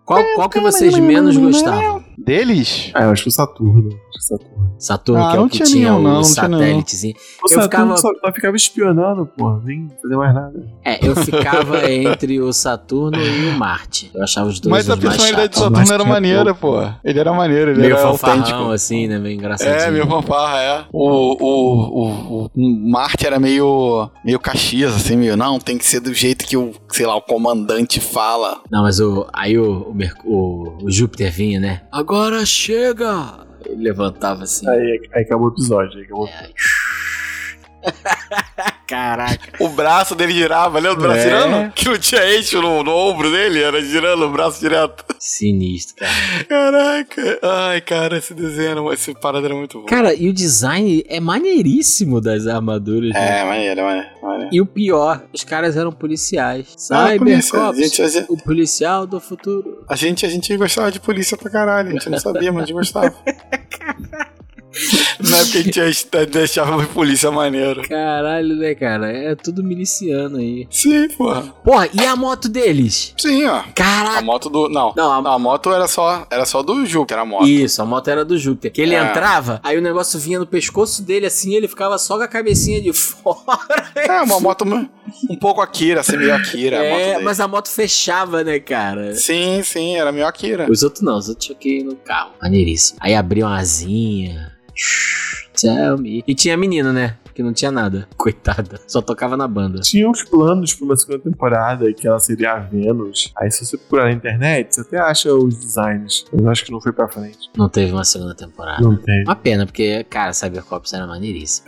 Qual, qual que vocês menos gostavam? Deles? Ah, eu acho que o Saturno. Acho que o Saturno. Saturno, Ah, que é o que tinha nenhum, o não, satélites. O Eu Saturno ficava- só, só ficava espionando, pô. Nem fazia mais nada. É, eu ficava entre o Saturno e o Marte. Eu achava os dois Mas a os personalidade do Saturno era maneira, pô. Ele era maneiro, ele Meio era autêntico. assim, né? Meio engraçadinho. É, meio fanfarra, é. O, o, o, o Marte era meio, meio Caxias, assim, meio, não, tem que ser do jeito que o, sei lá, o comandante fala. Não, mas o, aí o, o- o Júpiter vinha, né? Agora chega! Ele levantava assim. Aí, aí acabou o episódio. Aí acabou. Caraca. O braço dele girava, lembra do braço É. girando? Que não tinha eixo no, no ombro dele, era girando o braço direto. Sinistro, cara. Caraca. Ai, cara, esse desenho, esse parada era muito bom. Cara, e o design é maneiríssimo das armaduras. né? É, maneiro, maneiro. maneiro. E o pior, os caras eram policiais. Ah, polícia. Cybercops, gente, o policial do futuro. a, gente, a gente gostava de polícia pra caralho, a gente não sabia, mas a gente gostava. Não é porque a gente deixava a polícia maneiro. Caralho, né, cara? É tudo miliciano aí. Sim, porra. Porra, e a moto deles? Sim, ó. A Caraca. moto do. Não. Não, a- Não, a moto era só, era só do Júpiter, a moto. Isso, a moto era do Júpiter. Que ele É. entrava, aí o negócio vinha no pescoço dele assim, ele ficava só com a cabecinha de fora. É, uma moto um pouco Akira, assim, meio Akira. a É, dele. mas a moto fechava, né, cara? Sim, sim, era meio Akira. Os outros não, os outros tinham que ir no carro. Maneiríssimo. Aí abria uma asinha. Tell me. E tinha a menina, né? Que não tinha nada. Coitada. Só tocava na banda. Tinha uns planos pra uma segunda temporada que ela seria a Vênus. Aí se você procurar na internet, você até acha os designs. Mas eu acho que não foi pra frente. Não teve uma segunda temporada. Não tem. Uma pena, porque, cara, Cybercops era maneiríssimo.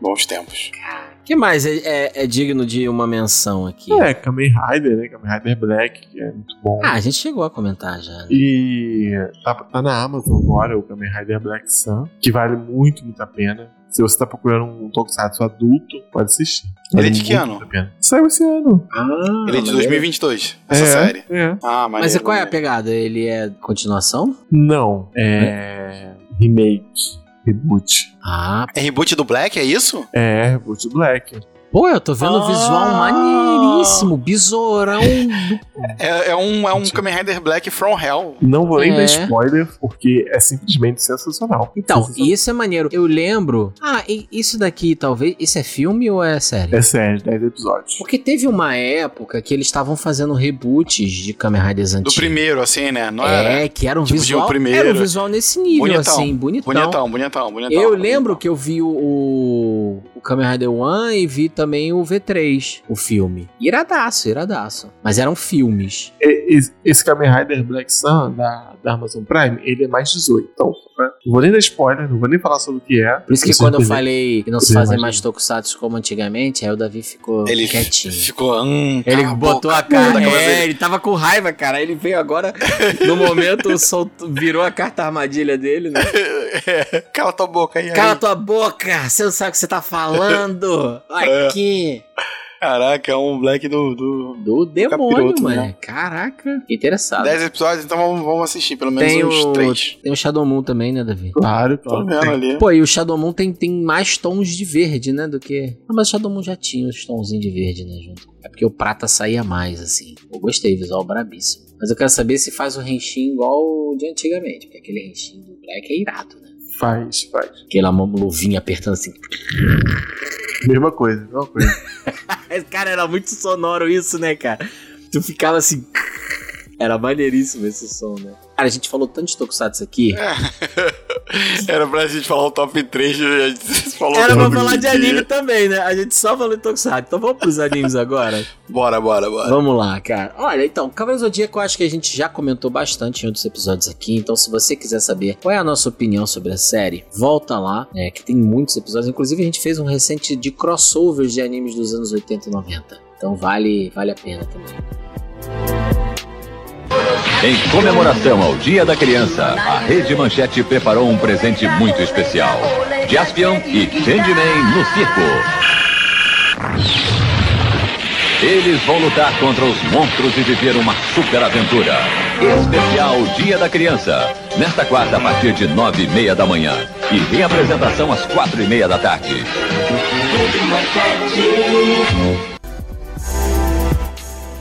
Bons tempos. O que mais é, é- é digno de uma menção aqui? É, Kamen Rider, né? Kamen Rider Black, que é muito bom. Ah, a gente chegou a comentar já. né? E tá, tá na Amazon agora o Kamen Rider Black Sun, que vale muito, muito a pena. Se você tá procurando um Tokusatsu adulto, pode assistir. Ele é de que ano? muito a pena. Saiu esse ano. Ah, Ele é de 2022, essa é, série. É. Ah, Mas maneiro, qual é a pegada? Ele é continuação? Não, é. Remake. Reboot. Ah, É reboot do Black, é isso? É, Reboot Black. Pô, eu tô vendo o Ah. visual maneiríssimo. Besourão do É, é um, é um Kamen Rider Black from Hell. Não vou nem É. dar spoiler, porque é simplesmente sensacional. Então, Sensacional. isso é maneiro. Eu lembro. Ah, e isso daqui talvez. Isso é filme ou é série? É sério, 10 episódios. Porque teve uma época que eles estavam fazendo reboots de Kamen Riders Do antigos. primeiro, assim, né? Não era? É, que era um Tipo, visual. um primeiro. Era um visual nesse nível, Bonitão. assim, bonitão. Bonitão, bonitão, bonitão. Eu lembro que eu vi o Kamen Rider One e vi também o V3, o filme. Iradaço, iradaço. Mas eram filmes. E- Esse, esse Kamen Rider Black Sun da, da Amazon Prime, ele é mais 18. Então, né, não vou nem dar spoiler, não vou nem falar sobre o que é. Por isso que quando eu falei que não se fazem imagina. mais tokusatsu como antigamente, aí o Davi ficou Ele quietinho. ficou. Hum, Ele botou boca, a cara. da cabeça É, dele. ele tava com raiva, cara. Ele veio agora, no momento, soltou, virou a carta armadilha dele, né? É, Cala tua boca aí. Cala aí. tua boca! Você não sabe o que você tá falando! É. Caraca, é um Black do. do... Do demônio, capiroto, mano. né? Caraca. Interessado. 10 episódios, então vamos, vamos assistir pelo menos Tem uns o, 3. tem o Shadow Moon também, né, Davi? Claro, Tô claro. vendo ali. Pô, e o Shadow Moon tem, tem mais tons de verde, né, do que... Ah, mas o Shadow Moon já tinha os tonzinhos de verde, né, junto. É porque o prata saía mais, assim. Eu gostei, visual brabíssimo. Mas eu quero saber se faz o Henshin igual o de antigamente, porque aquele Henshin do Black é irado, né? Faz, faz. Aquela mão- luvinha apertando assim. Mesma coisa, mesma coisa. Cara, era muito sonoro isso, né, cara? Tu ficava assim. Era maneiríssimo esse som, né? Cara, a gente falou tanto de Tokusatsu aqui. Era pra gente falar o top 3, a gente falou Era pra falar de dia. anime também, né? A gente só falou de Tokusatsu. Então vamos pros animes agora? Bora, bora, bora. Vamos lá, cara. Olha, então, Cavaleiro Zodíaco eu acho que a gente já comentou bastante em outros episódios aqui. Então, se você quiser saber qual é a nossa opinião sobre a série, volta lá, né? Que tem muitos episódios. Inclusive, a gente fez um recente de crossovers de animes dos anos 80 e 90. Então, vale, vale a pena também. Em comemoração ao Dia da Criança, a Rede Manchete preparou um presente muito especial. Jaspion e Changeman no circo. Eles vão lutar contra os monstros e viver uma super aventura. Especial Dia da Criança. Nesta quarta, a partir de nove e meia da manhã. E reapresentação às quatro e meia da tarde.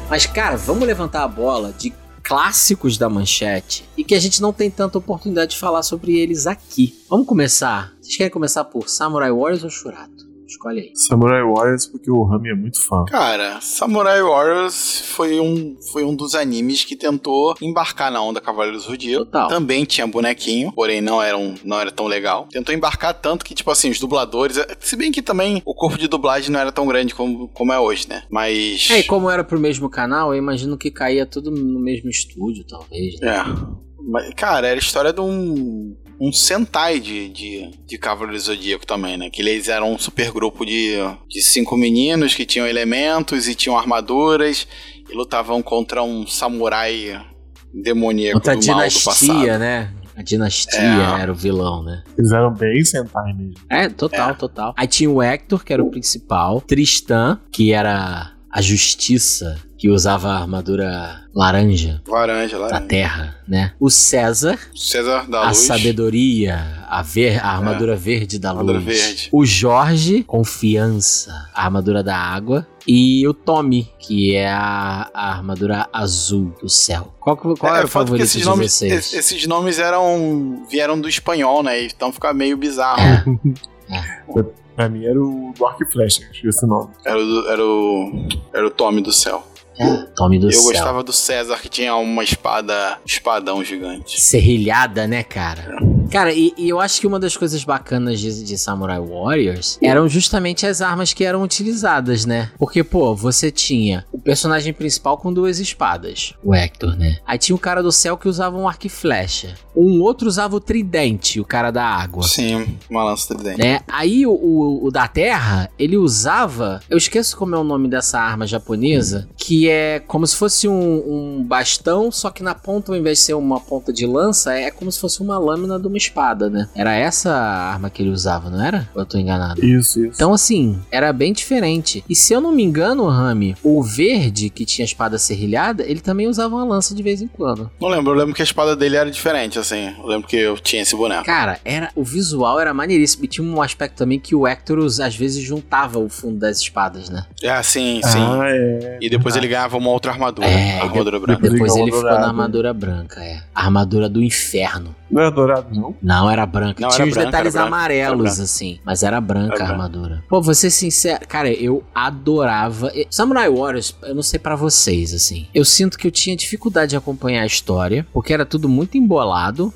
Mas, cara, vamos levantar a bola de clássicos da manchete e que a gente não tem tanta oportunidade de falar sobre eles aqui. Vamos começar? Vocês querem começar por Samurai Warriors ou Shurato? Escolhe aí. Samurai Warriors, porque o Rami é muito fã. Cara, Samurai Warriors foi um, foi um dos animes que tentou embarcar na onda Cavaleiros do Zodíaco. Total. Também tinha bonequinho, porém não era, um, não era tão legal. Tentou embarcar tanto que, tipo assim, os dubladores. Se bem que também o corpo de dublagem não era tão grande como, como é hoje, né? Mas. É, e como era pro mesmo canal, eu imagino que caía tudo no mesmo estúdio, talvez. Né? É. Mas, cara, era a história de um. Um Sentai de, de, de Cavaleiros do Zodíaco também, né? Que eles eram um super grupo de, de cinco meninos que tinham elementos e tinham armaduras e lutavam contra um samurai demoníaco Outra do mal do passado. dinastia, né? A dinastia É. era o vilão, né? Eles eram bem Sentai mesmo. É, total, É. total. Aí tinha o Hector, que era o principal. Tristan, que era a justiça, que usava a armadura laranja Laranja, da laranja. terra, né? O César, César da a Luz. sabedoria, a, ver, a armadura verde da Armadura luz. verde. O Jorge, confiança, a armadura da água. E o Tommy, que é a, a armadura azul do céu. Qual, qual É, era o que favorito esses de nomes, vocês? es- esses nomes eram vieram do espanhol, né? Então fica meio bizarro. É. Pra mim era o acho que esse nome. Era o, era o era o Tommy do céu. É, Tommy do Eu céu. gostava do César que tinha uma espada, espadão gigante. Serrilhada, né, cara? Cara, e, e eu acho que uma das coisas bacanas de, de Samurai Warriors eram justamente as armas que eram utilizadas, né? Porque, pô, você tinha o personagem principal com duas espadas, o Hector, né? Aí tinha o cara do céu que usava um arco e flecha. Um outro usava o tridente, o cara da água. Sim, uma lança tridente. Né? Aí o, o, o da terra, ele usava. Eu esqueço como é o nome dessa arma japonesa, que é como se fosse um, um bastão, só que na ponta, ao invés de ser uma ponta de lança, é como se fosse uma lâmina de uma espada, né? Era essa a arma que ele usava, não era? Ou eu tô enganado? Isso, isso. Então, assim, era bem diferente. E se eu não me engano, Rami, o verde, que tinha a espada serrilhada, ele também usava uma lança de vez em quando. Não lembro, eu lembro que a espada dele era diferente, assim. Eu lembro que eu tinha esse boneco. Cara, era o visual era maneiríssimo. E tinha um aspecto também que o Hector às vezes juntava o fundo das espadas, né? Ah, sim, sim. Ah, é. E depois ele ganhava uma outra armadura. É, a armadura e branca. depois Depois ele ficou na armadura branca, é. A armadura do inferno. Não é dourado, não? Não, era branca. Não, Tinha era os branca, detalhes era branca, amarelos, era branca. assim. Mas era branca Era a branca. armadura. Pô, vou ser sincero. Cara, eu adorava. Samurai Warriors, eu não sei pra vocês, assim. Eu sinto que eu tinha dificuldade de acompanhar a história, porque era tudo muito embolado.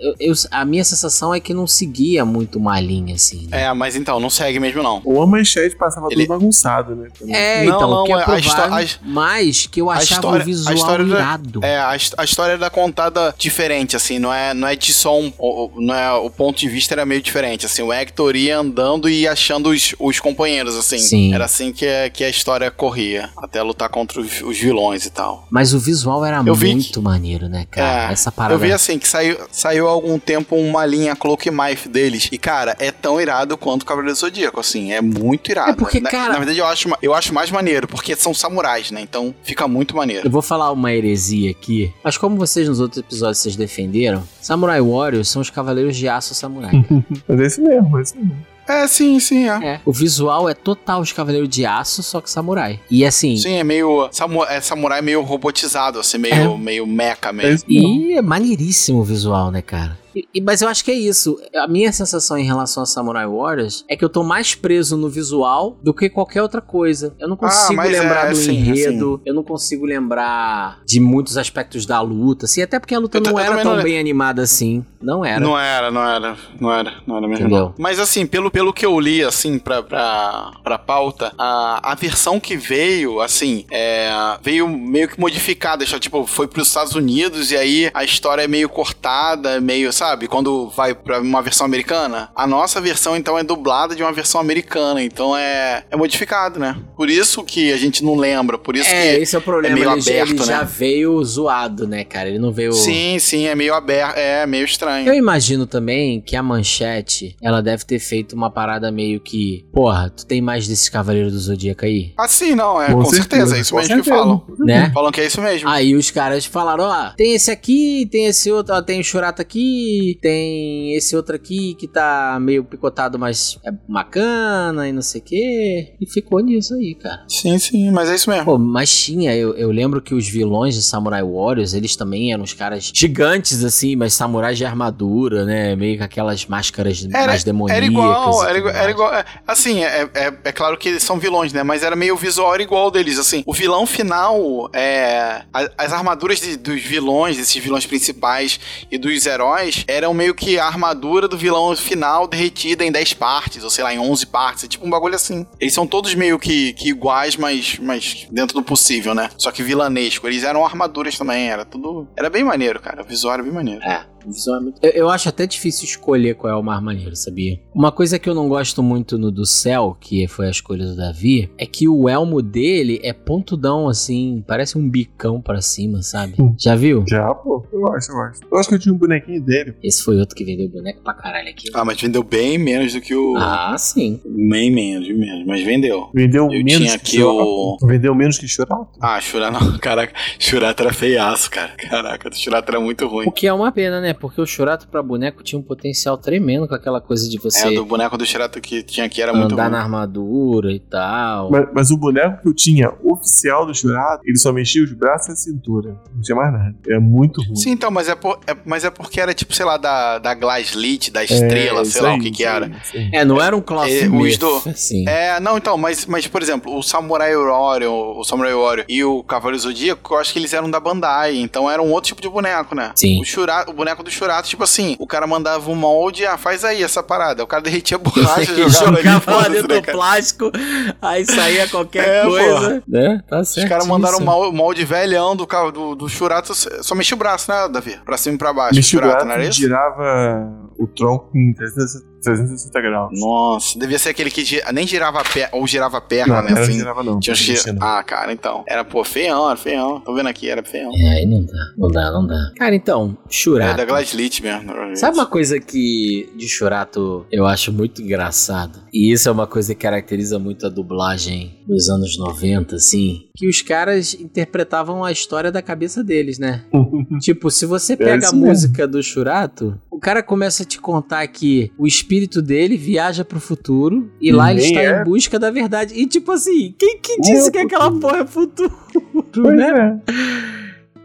Eu- eu- a minha sensação é que não seguia muito uma linha, assim. né? É, mas então, não segue mesmo não. Ou a manchete passava Ele- tudo bagunçado, né? também. É, Não, então, não, que é a provável, histó- a- mas que eu a achava história- o visual a história da- irado. É, a, a história era contada diferente, assim, não é, não é de só um. Não é, o ponto de vista era meio diferente, assim, o Hector ia andando e achando os, os companheiros, assim. Sim. Era assim que, a- que a história corria, até lutar contra os, os vilões e tal. Mas o visual era Eu vi muito maneiro, né, cara? É, Essa parada. Eu vi assim, que saiu, saiu há algum tempo uma linha Cloak Knife deles. E, cara, é tão irado quanto o Cavaleiro do Zodíaco, assim. É muito irado. É porque, na, cara- Na verdade, eu acho, eu acho mais maneiro, porque são samurais, né? Então fica muito maneiro. Eu vou falar uma heresia aqui, mas como vocês nos outros episódios vocês defenderam, Samurai Warriors são os Cavaleiros de Aço Samurai. Mas é esse mesmo, é esse mesmo. É, sim, sim, é. é. O visual é total os Cavaleiros de Aço, só que Samurai. E assim, Sim, é meio. samu- é samurai meio robotizado, assim, meio, meio mecha É mesmo. isso mesmo. E é maneiríssimo o visual, né, cara? E- mas eu acho que é isso. A minha sensação em relação a Samurai Warriors é que eu tô mais preso no visual do que qualquer outra coisa. Eu não consigo mas é, lembrar do assim, enredo, eu não consigo lembrar de muitos aspectos da luta, assim, até porque a luta Eu não era tão não- bem animada assim. Não era. Não era, não era, não era, não era mesmo. Entendeu? Mas assim, pelo, pelo que eu li, assim, pra, pra, pra pauta, a, a versão que veio, assim, é, veio meio que modificada. Tipo, foi pros Estados Unidos e aí a história é meio cortada, meio, sabe? Quando vai pra uma versão americana. A nossa versão, então, é dublada de uma versão americana. Então é, é modificado, né? Por isso que a gente não lembra, por isso É, que... esse é o problema. meio ele, já- ele aberto, já né? veio zoado, né, cara? Ele não veio. Sim, sim, é meio aberto, é meio estranho. Eu imagino também que a manchete, ela deve ter feito uma parada meio que, porra, tu tem mais desses Cavaleiros do Zodíaco aí? Ah, sim, não, é, com, certeza, é isso com mesmo que certeza. falam. Né? Falam que é isso mesmo. Aí os caras falaram, ó, tem esse aqui, tem esse outro, ó, tem o Churato aqui, tem esse outro aqui que tá meio picotado, mas é bacana e não sei o quê. E ficou nisso aí, cara. Sim, sim, mas é isso mesmo. Pô, mas tinha, eu, eu lembro que os vilões de Samurai Warriors, eles também eram uns caras gigantes, assim, mas samurais de armadura, né? Meio com aquelas máscaras mais demoníacas. Era igual, era igual, era mais. igual. é, assim, é, é, é claro que eles são vilões, né? Mas era meio visual era igual deles. Assim, o vilão final, é, a- as armaduras de- dos vilões, desses vilões principais e dos heróis, eram meio que a armadura do vilão final derretida em 10 partes, ou sei lá, em 11 partes. É tipo um bagulho assim. Eles são todos meio que, que iguais, mas, mas dentro do possível, né? Só que vilanesco. Eles eram armaduras também, era tudo. Era bem maneiro, cara. O visual era bem maneiro. É, o visual é muito... eu, eu acho até difícil escolher qual é o mais maneiro, sabia? Uma coisa que eu não gosto muito no do céu, que foi a escolha do Davi, é que o elmo dele é pontudão, assim, parece um bicão pra cima, sabe? Hum. Já viu? Já, pô, eu acho, eu acho. Eu acho que eu tinha um bonequinho dele. Esse foi outro que vendeu boneco pra caralho aqui. Ah, mas vendeu bem menos do que o. Ah, sim. Bem menos, bem menos. Mas vendeu. Vendeu Eu menos tinha que aqui o- Churato. Vendeu menos que Churato. Ah, Shurato não. Caraca, Shurato era feiaço, cara. Caraca, o Shurato era muito ruim. O que é uma pena, né? Porque o Churato pra boneco tinha um potencial tremendo com aquela coisa de É, você do boneco do Shurato que tinha aqui era muito andar na armadura e tal. Mas, mas o boneco que eu tinha oficial do Churato, ele só mexia os braços e a cintura. Não tinha mais nada. É muito ruim. Sim, então, mas é, por- é- mas é porque era tipo, sei lá, da, da Glaslit, da estrela, É, sei lá aí, o que que era. aí. É, não era um cloth É, os do- assim. É, não, então, mas, mas por exemplo, o Samurai Warrior, o Samurai Warrior e o Cavaleiro Zodíaco, eu acho que eles eram da Bandai, então era um outro tipo de boneco, né? Sim. O, Shura, o boneco do Churato, tipo assim, o cara mandava um molde, ah, faz aí essa parada. O cara derretia a borracha, E jogava ali, jogava foda-se, dentro né, do plástico, aí saía qualquer É, coisa. Né? Tá Os certo. caras mandaram um molde velhão do, do, do Churato, só mexia o braço, né, Davi? Pra cima e pra baixo. Mexia o braço girava o tronco em 360 360 graus. Nossa, devia ser aquele que gi- nem girava a perna, ou girava a perna, Não, né, não assim. girava não. Tinha um. Ah, cara, então. Era, pô, feião, era feião. Tô vendo aqui, era feião. É, aí não dá, não dá, não dá. Cara, então, É Churato. da Gladlit mesmo. Sabe uma coisa que de Churato eu acho muito engraçado? E isso é uma coisa que caracteriza muito a dublagem dos anos 90, assim. Que os caras interpretavam a história da cabeça deles, né? tipo, se você pega a isso mesmo. música do Churato, cara começa a te contar que o espírito dele viaja pro futuro e E lá ele está é. em busca da verdade. E tipo assim, quem que disse é que aquela porra é futuro? Pois né? é.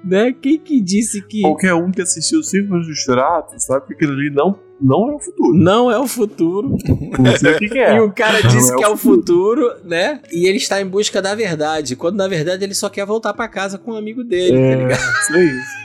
né? Quem que disse que Qualquer um que assistiu os círculos do sabe que aquilo ali não, não é o futuro. não é o futuro? Não sei o que, que é. E o cara disse é que é o futuro, né? E ele está em busca da verdade. Quando na verdade ele só quer voltar pra casa com um amigo dele, tá É, ligado? isso aí.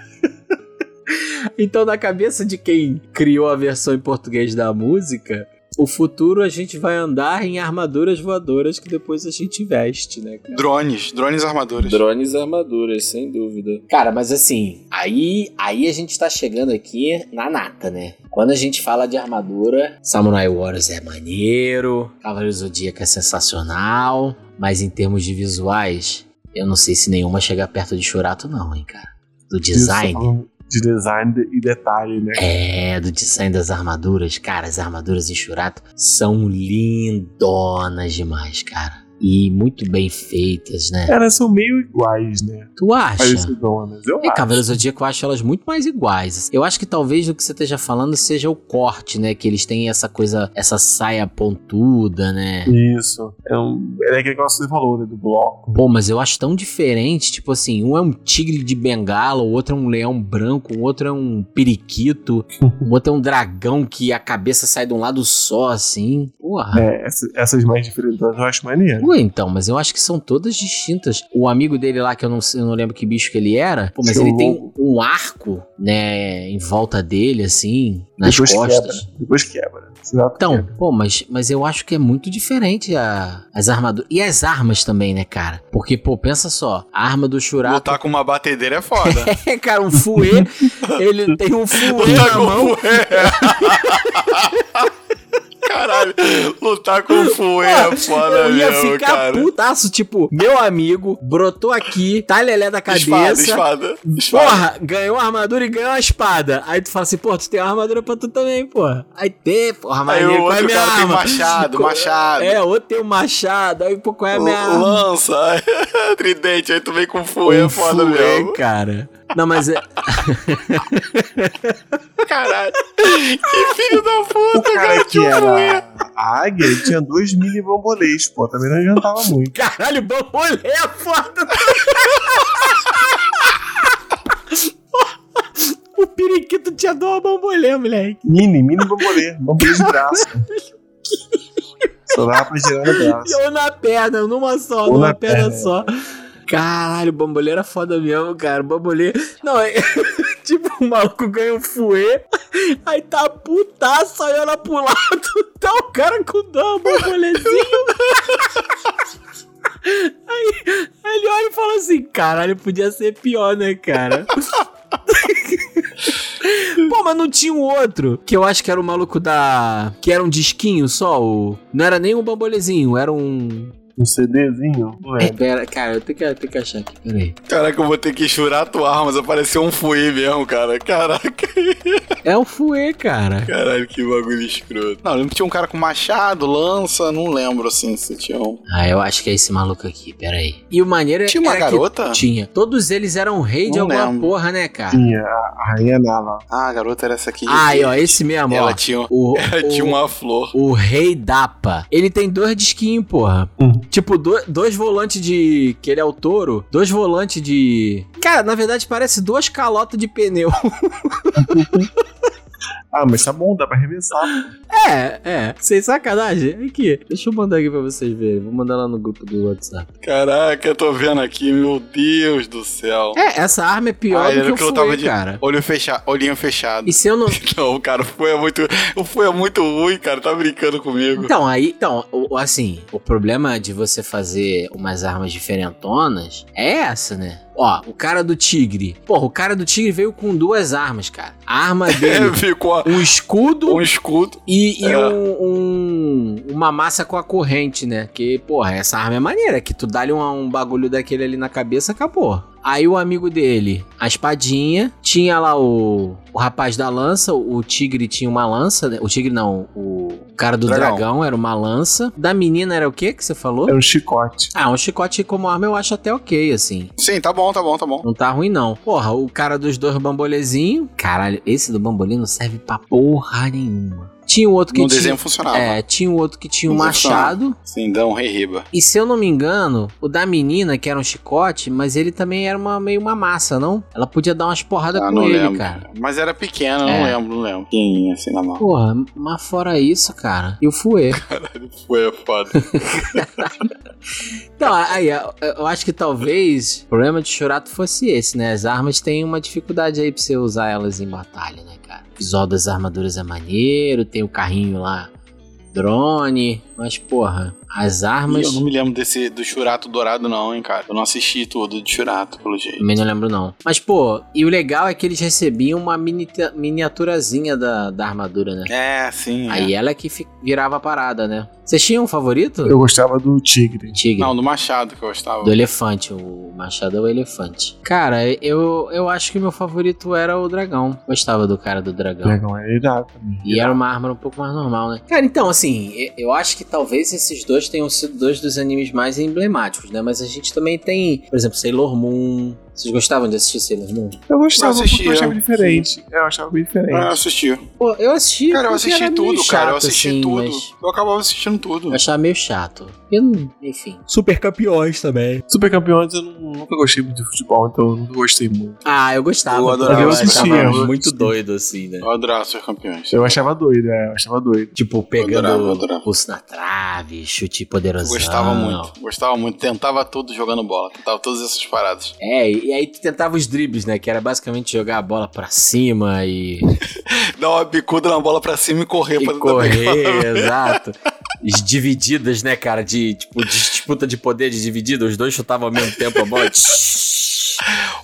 Então, na cabeça de quem criou a versão em português da música, o futuro a gente vai andar em armaduras voadoras que depois a gente veste, né? cara? Drones, drones armaduras. Drones e armaduras, sem dúvida. Cara, mas assim, aí, aí a gente tá chegando aqui na nata, né? Quando a gente fala de armadura, Samurai Warriors é maneiro, Cavaleiro Zodíaco é sensacional, mas em termos de visuais, eu não sei se nenhuma chega perto de Churato não, hein, cara. Do design. Isso, De design e detalhe, né? É, do design das armaduras. Cara, as armaduras em Churato são lindonas demais, cara. E muito bem feitas, né? Elas são meio iguais, né? Tu acha? Parecidonas. Eu É, acho. Cavaleiros do Zodíaco eu acho elas muito mais iguais. Eu acho que talvez o que você esteja falando seja o corte, né? Que eles têm essa coisa, essa saia pontuda, né? Isso. É, um, é aquele negócio que você falou, né? Do bloco. Pô, mas eu acho tão diferente. Tipo assim, um é um tigre de bengala, o outro é um leão branco, o outro é um periquito, o outro é um dragão que a cabeça sai de um lado só, assim. Porra. É, essa- essas mais diferentes eu acho maneiro. Ué, então, mas eu acho que são todas distintas. O amigo dele lá, que eu não, eu não lembro que bicho que ele era, pô, mas Seu ele tem um arco, né, em volta dele, assim, nas Depois costas. quebra. Depois quebra. Churato Então, quebra. pô, mas, mas eu acho que é muito diferente a- as armaduras. E as armas também, né, cara? Porque, pô, pensa só, a arma do Churato. Lutar com uma batedeira é foda. É, cara, um fuê. ele tem um fuê Lutar na com mão. fuê. Caralho, lutar com fuê é foda Eu ia mesmo, ficar cara. putaço, tipo, meu amigo brotou aqui, tá lelé da cabeça. Espada, espada, espada. Porra, ganhou a armadura e ganhou a espada. Aí tu fala assim, pô, tu tem uma armadura pra tu também, porra. Aí tem, porra, Aí maneiro, o qual é a outro minha cara tem arma? machado, Co- machado. É, outro tem um machado, aí, pô, qual é a minha arma? Lança, tridente, aí tu vem com fuê, é foda mesmo. cara. Não, mas é... Caralho. Que filho da O puta, cara cara, que era a águia, ele tinha dois mini bambolês, pô. Também não adiantava muito. Caralho, bambolê é foda. o periquito tinha dó bambolê, moleque. Mini, mini bambolê. Bambolê de braço. Só dava pra girar no braço. Ou na perna, numa só, Ou numa na perna, perna. só. Caralho, o bambolê era foda mesmo, cara. O bambolê. Não, é. tipo, o maluco ganha um fuê, aí tá putaço, aí olha pro lado, tá o cara com dó, um bambolezinho. aí, aí ele olha e fala assim: caralho, podia ser pior, né, cara? Pô, mas não tinha um outro que eu acho que era o maluco da. Que era um disquinho só, o... não era nem um bambolezinho, era um. Um CDzinho? Não É, é? pera, cara, eu tenho que, eu tenho que achar aqui, peraí. Caraca, eu vou ter que churar tua arma, mas apareceu um fuê mesmo, cara. Caraca. É o Fuê, cara. Caralho, que bagulho escroto. Não, eu lembro que tinha um cara com machado, lança, não lembro assim se tinha um. Ah, eu acho que é esse maluco aqui, peraí. E o maneiro Tinha uma garota? Tinha. Todos eles eram rei de Não alguma lembro. porra, né, cara? Tinha a a Rainha Nala. Ah, a garota era essa aqui. Ah, aí, ó, esse mesmo, Ela ó. tinha, O, ela o- tinha uma flor. O Rei Dapa. Ele tem dois disquinhos, porra. Hum. Tipo, do- dois volantes de. Que ele é o touro. Dois volantes de. Cara, na verdade parece duas calotas de pneu. Ah, mas tá bom, dá pra arremessar. É, é. Sem sacanagem. Aqui, deixa eu mandar aqui pra vocês verem. Vou mandar lá no grupo do WhatsApp. Caraca, eu tô vendo aqui, meu Deus do céu. É, essa arma é pior Ah, do que o que eu Fue, tava de- cara. Olho fechado, olhinho fechado. E se eu não... Não, cara, o foi é muito, o foi é muito ruim, cara. Tá brincando comigo. Então, aí, então, assim, o problema de você fazer umas armas diferentonas é essa, né? Ó, o cara do tigre. Porra, o cara do tigre veio com duas armas, cara. A arma É, dele, um escudo um escudo. e, e É. um, um- uma massa com a corrente, né? Que, porra, essa arma é maneira, que tu dá-lhe um, um bagulho daquele ali na cabeça, acabou. Aí o amigo dele, a espadinha, tinha lá o, o rapaz da lança, o tigre tinha uma lança, né? o tigre não, o cara do Dragão. dragão. era uma lança. Da menina era o que que você falou? É um chicote. Ah, um chicote como arma eu acho até ok, assim. Sim, tá bom, tá bom, tá bom. Não tá ruim, não. Porra, o cara dos dois bambolezinhos. Caralho, esse do bambolê não serve pra porra nenhuma. Tinha o outro que No tinha. desenho funcionava. É, tinha o outro que tinha um machado. Sim, dá um rei riba. E se eu não me engano, o da menina, que era um chicote, mas ele também era uma, meio uma massa, não? Ela podia dar umas porradas Ah, com ele, lembro. cara. Mas era pequeno, É. não lembro, não lembro. Pequenininho assim na mão. Porra, mas fora isso, cara. E o Fue. Foi é foda. Então, aí, eu acho que talvez o problema de Churato fosse esse, né? As armas têm uma dificuldade aí pra você usar elas em batalha, né, visual das armaduras é maneiro, tem o carrinho lá, drone, mas porra, as armas. Eu não me lembro desse do Churato Dourado, não, hein, cara. Eu não assisti tudo de Churato, pelo jeito. Também não lembro, não. Mas, pô, e o legal é que eles recebiam uma mini- miniaturazinha da, da armadura, né? É, sim. é. Aí ela que fi- virava a parada, né? Vocês tinham um favorito? Eu gostava do tigre. Tigre. Não, do Machado que eu gostava. Do elefante, o machado é o elefante. Cara, eu, eu acho que o meu favorito era o dragão. Gostava do cara do O dragão. dragão é irado também. E era uma arma um pouco mais normal, né? Cara, então, assim, eu acho que talvez esses dois tenham sido dois dos animes mais emblemáticos, né? Mas a gente também tem, por exemplo, Sailor Moon. Vocês gostavam de assistir Sailor Moon? Eu gostava Eu assistia. eu achava diferente. Eu achava bem diferente. Ah, eu assisti. Pô, eu assisti. Cara, eu assisti tudo, cara. Eu chato, assisti assim, tudo. mas Eu acabava assistindo tudo. Eu achava meio chato. Eu não, enfim. Super campeões também. Super campeões eu não- nunca gostei muito de futebol, então eu nunca gostei muito. Ah, eu gostava. Eu adorava, eu eu assistia, muito assistia. doido, assim, né? Eu adorava ser campeões. Eu achava doido, é, eu achava doido. Tipo, pegando adorava, eu adorava. pulso na trave, chute Eu poderosão. Gostava muito, gostava muito. Tentava tudo jogando bola. Tentava todas essas paradas. É, e aí tu tentava os dribles, né? Que era basicamente jogar a bola pra cima e, Dar uma bicuda na bola pra cima e correr e pra correr, exato. As divididas, né, cara? De tipo, disputa de poder de dividida, os dois chutavam ao mesmo tempo a bola.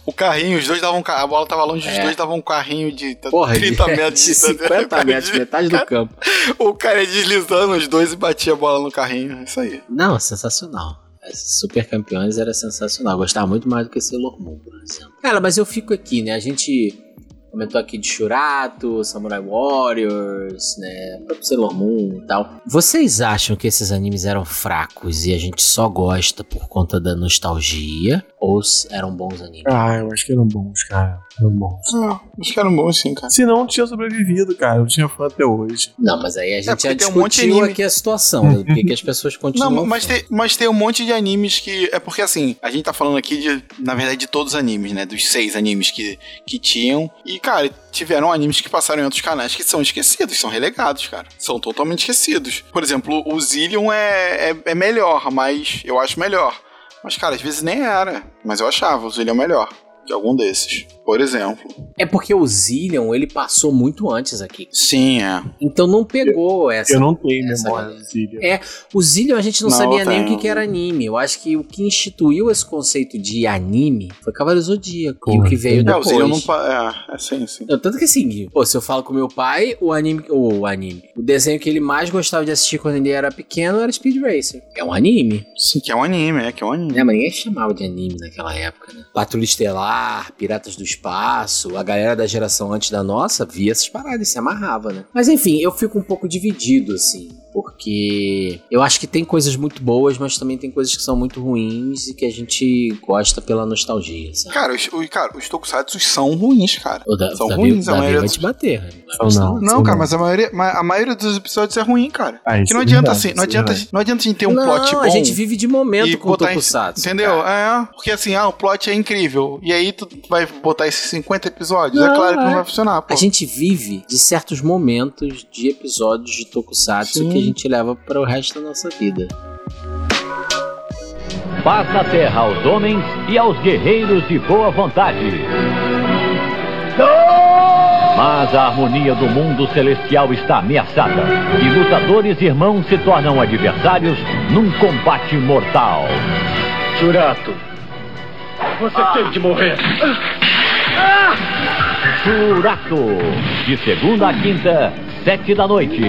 O carrinho, os dois davam. A bola tava longe, os É. dois davam um carrinho de Porra, 30 de, metros de 50 metros, metade do campo. O cara ia deslizando os dois e batia a bola no carrinho. Isso aí. Não, sensacional. Esses Super campeões era sensacional. Gostava muito mais do que Sailor Moon, por exemplo. Cara, mas eu fico aqui, né? A gente comentou aqui de Shurato, Samurai Warriors, né? Próprio Sailor Moon e tal. Vocês acham que esses animes eram fracos e a gente só gosta por conta da nostalgia? Ou eram bons animes? Ah, eu acho que eram bons, cara. Eram bons. Ah, acho que era um bom sim, cara. Se não, tinha sobrevivido, cara. Eu tinha fã até hoje. Não, mas aí a gente porque já tem um monte de discutiu anime. aqui a situação, né? Por que as pessoas continuam... Não, mas tem, mas tem um monte de animes que. É porque assim, a gente tá falando aqui de, na verdade, de todos os animes, né? Dos seis animes que, que tinham. E, cara, tiveram animes que passaram em outros canais que são esquecidos, são relegados, cara. São totalmente esquecidos. Por exemplo, o Zillion é, é, é melhor, mas eu acho melhor. Mas, cara, às vezes nem era. Mas eu achava o Zillion melhor. De algum desses. Por exemplo. É porque o Zillion, ele passou muito antes aqui. Sim, é. Então não pegou essa. Eu não tenho essa memória do Zillion. É, O Zillion a gente não, Não, sabia eu nem o que, que era anime. Eu acho que o que instituiu esse conceito de anime foi Cavaleiro Zodíaco. E o que veio. É, o depois. Zillion não. É, é sim, sim. Não, tanto que assim, pô, se eu falo com meu pai, o anime, o anime, o desenho que ele mais gostava de assistir quando ele era pequeno era Speed Racer. É um anime. Sim, que é um anime, é que é um anime. Né, mas ninguém chamava de anime naquela época, né? Patrulha Estelar, Piratas do Espaço, a galera da geração antes da nossa via essas paradas e se amarrava, né? Mas enfim, eu fico um pouco dividido, assim, porque eu acho que tem coisas muito boas, mas também tem coisas que são muito ruins e que a gente gosta pela nostalgia, sabe? Cara, os, os- cara, os tokusatsu são ruins, cara. O da, são Davi, ruins, a maioria vai dos- te bater, né? São não. Não, cara, mas a maioria, ma- a maioria dos episódios é ruim, cara. Ah, Que não é adianta verdade, assim, não é adianta, verdade. não adianta a gente ter um não, plot bom. a gente vive de momento com o em- Tokusatsu. Entendeu? cara. É, porque assim, ah, o plot é incrível. E aí tu vai botar botar esses 50 episódios? é Não, claro que não é. vai funcionar, pô. A gente vive de certos momentos de episódios de Tokusatsu Sim. que a gente leva para o resto da nossa vida. Paz na terra aos homens e aos guerreiros de boa vontade. Mas a harmonia do mundo celestial está ameaçada e lutadores irmãos se tornam adversários num combate mortal. Jurato, você tem que morrer. Churato, de segunda a quinta, sete da noite.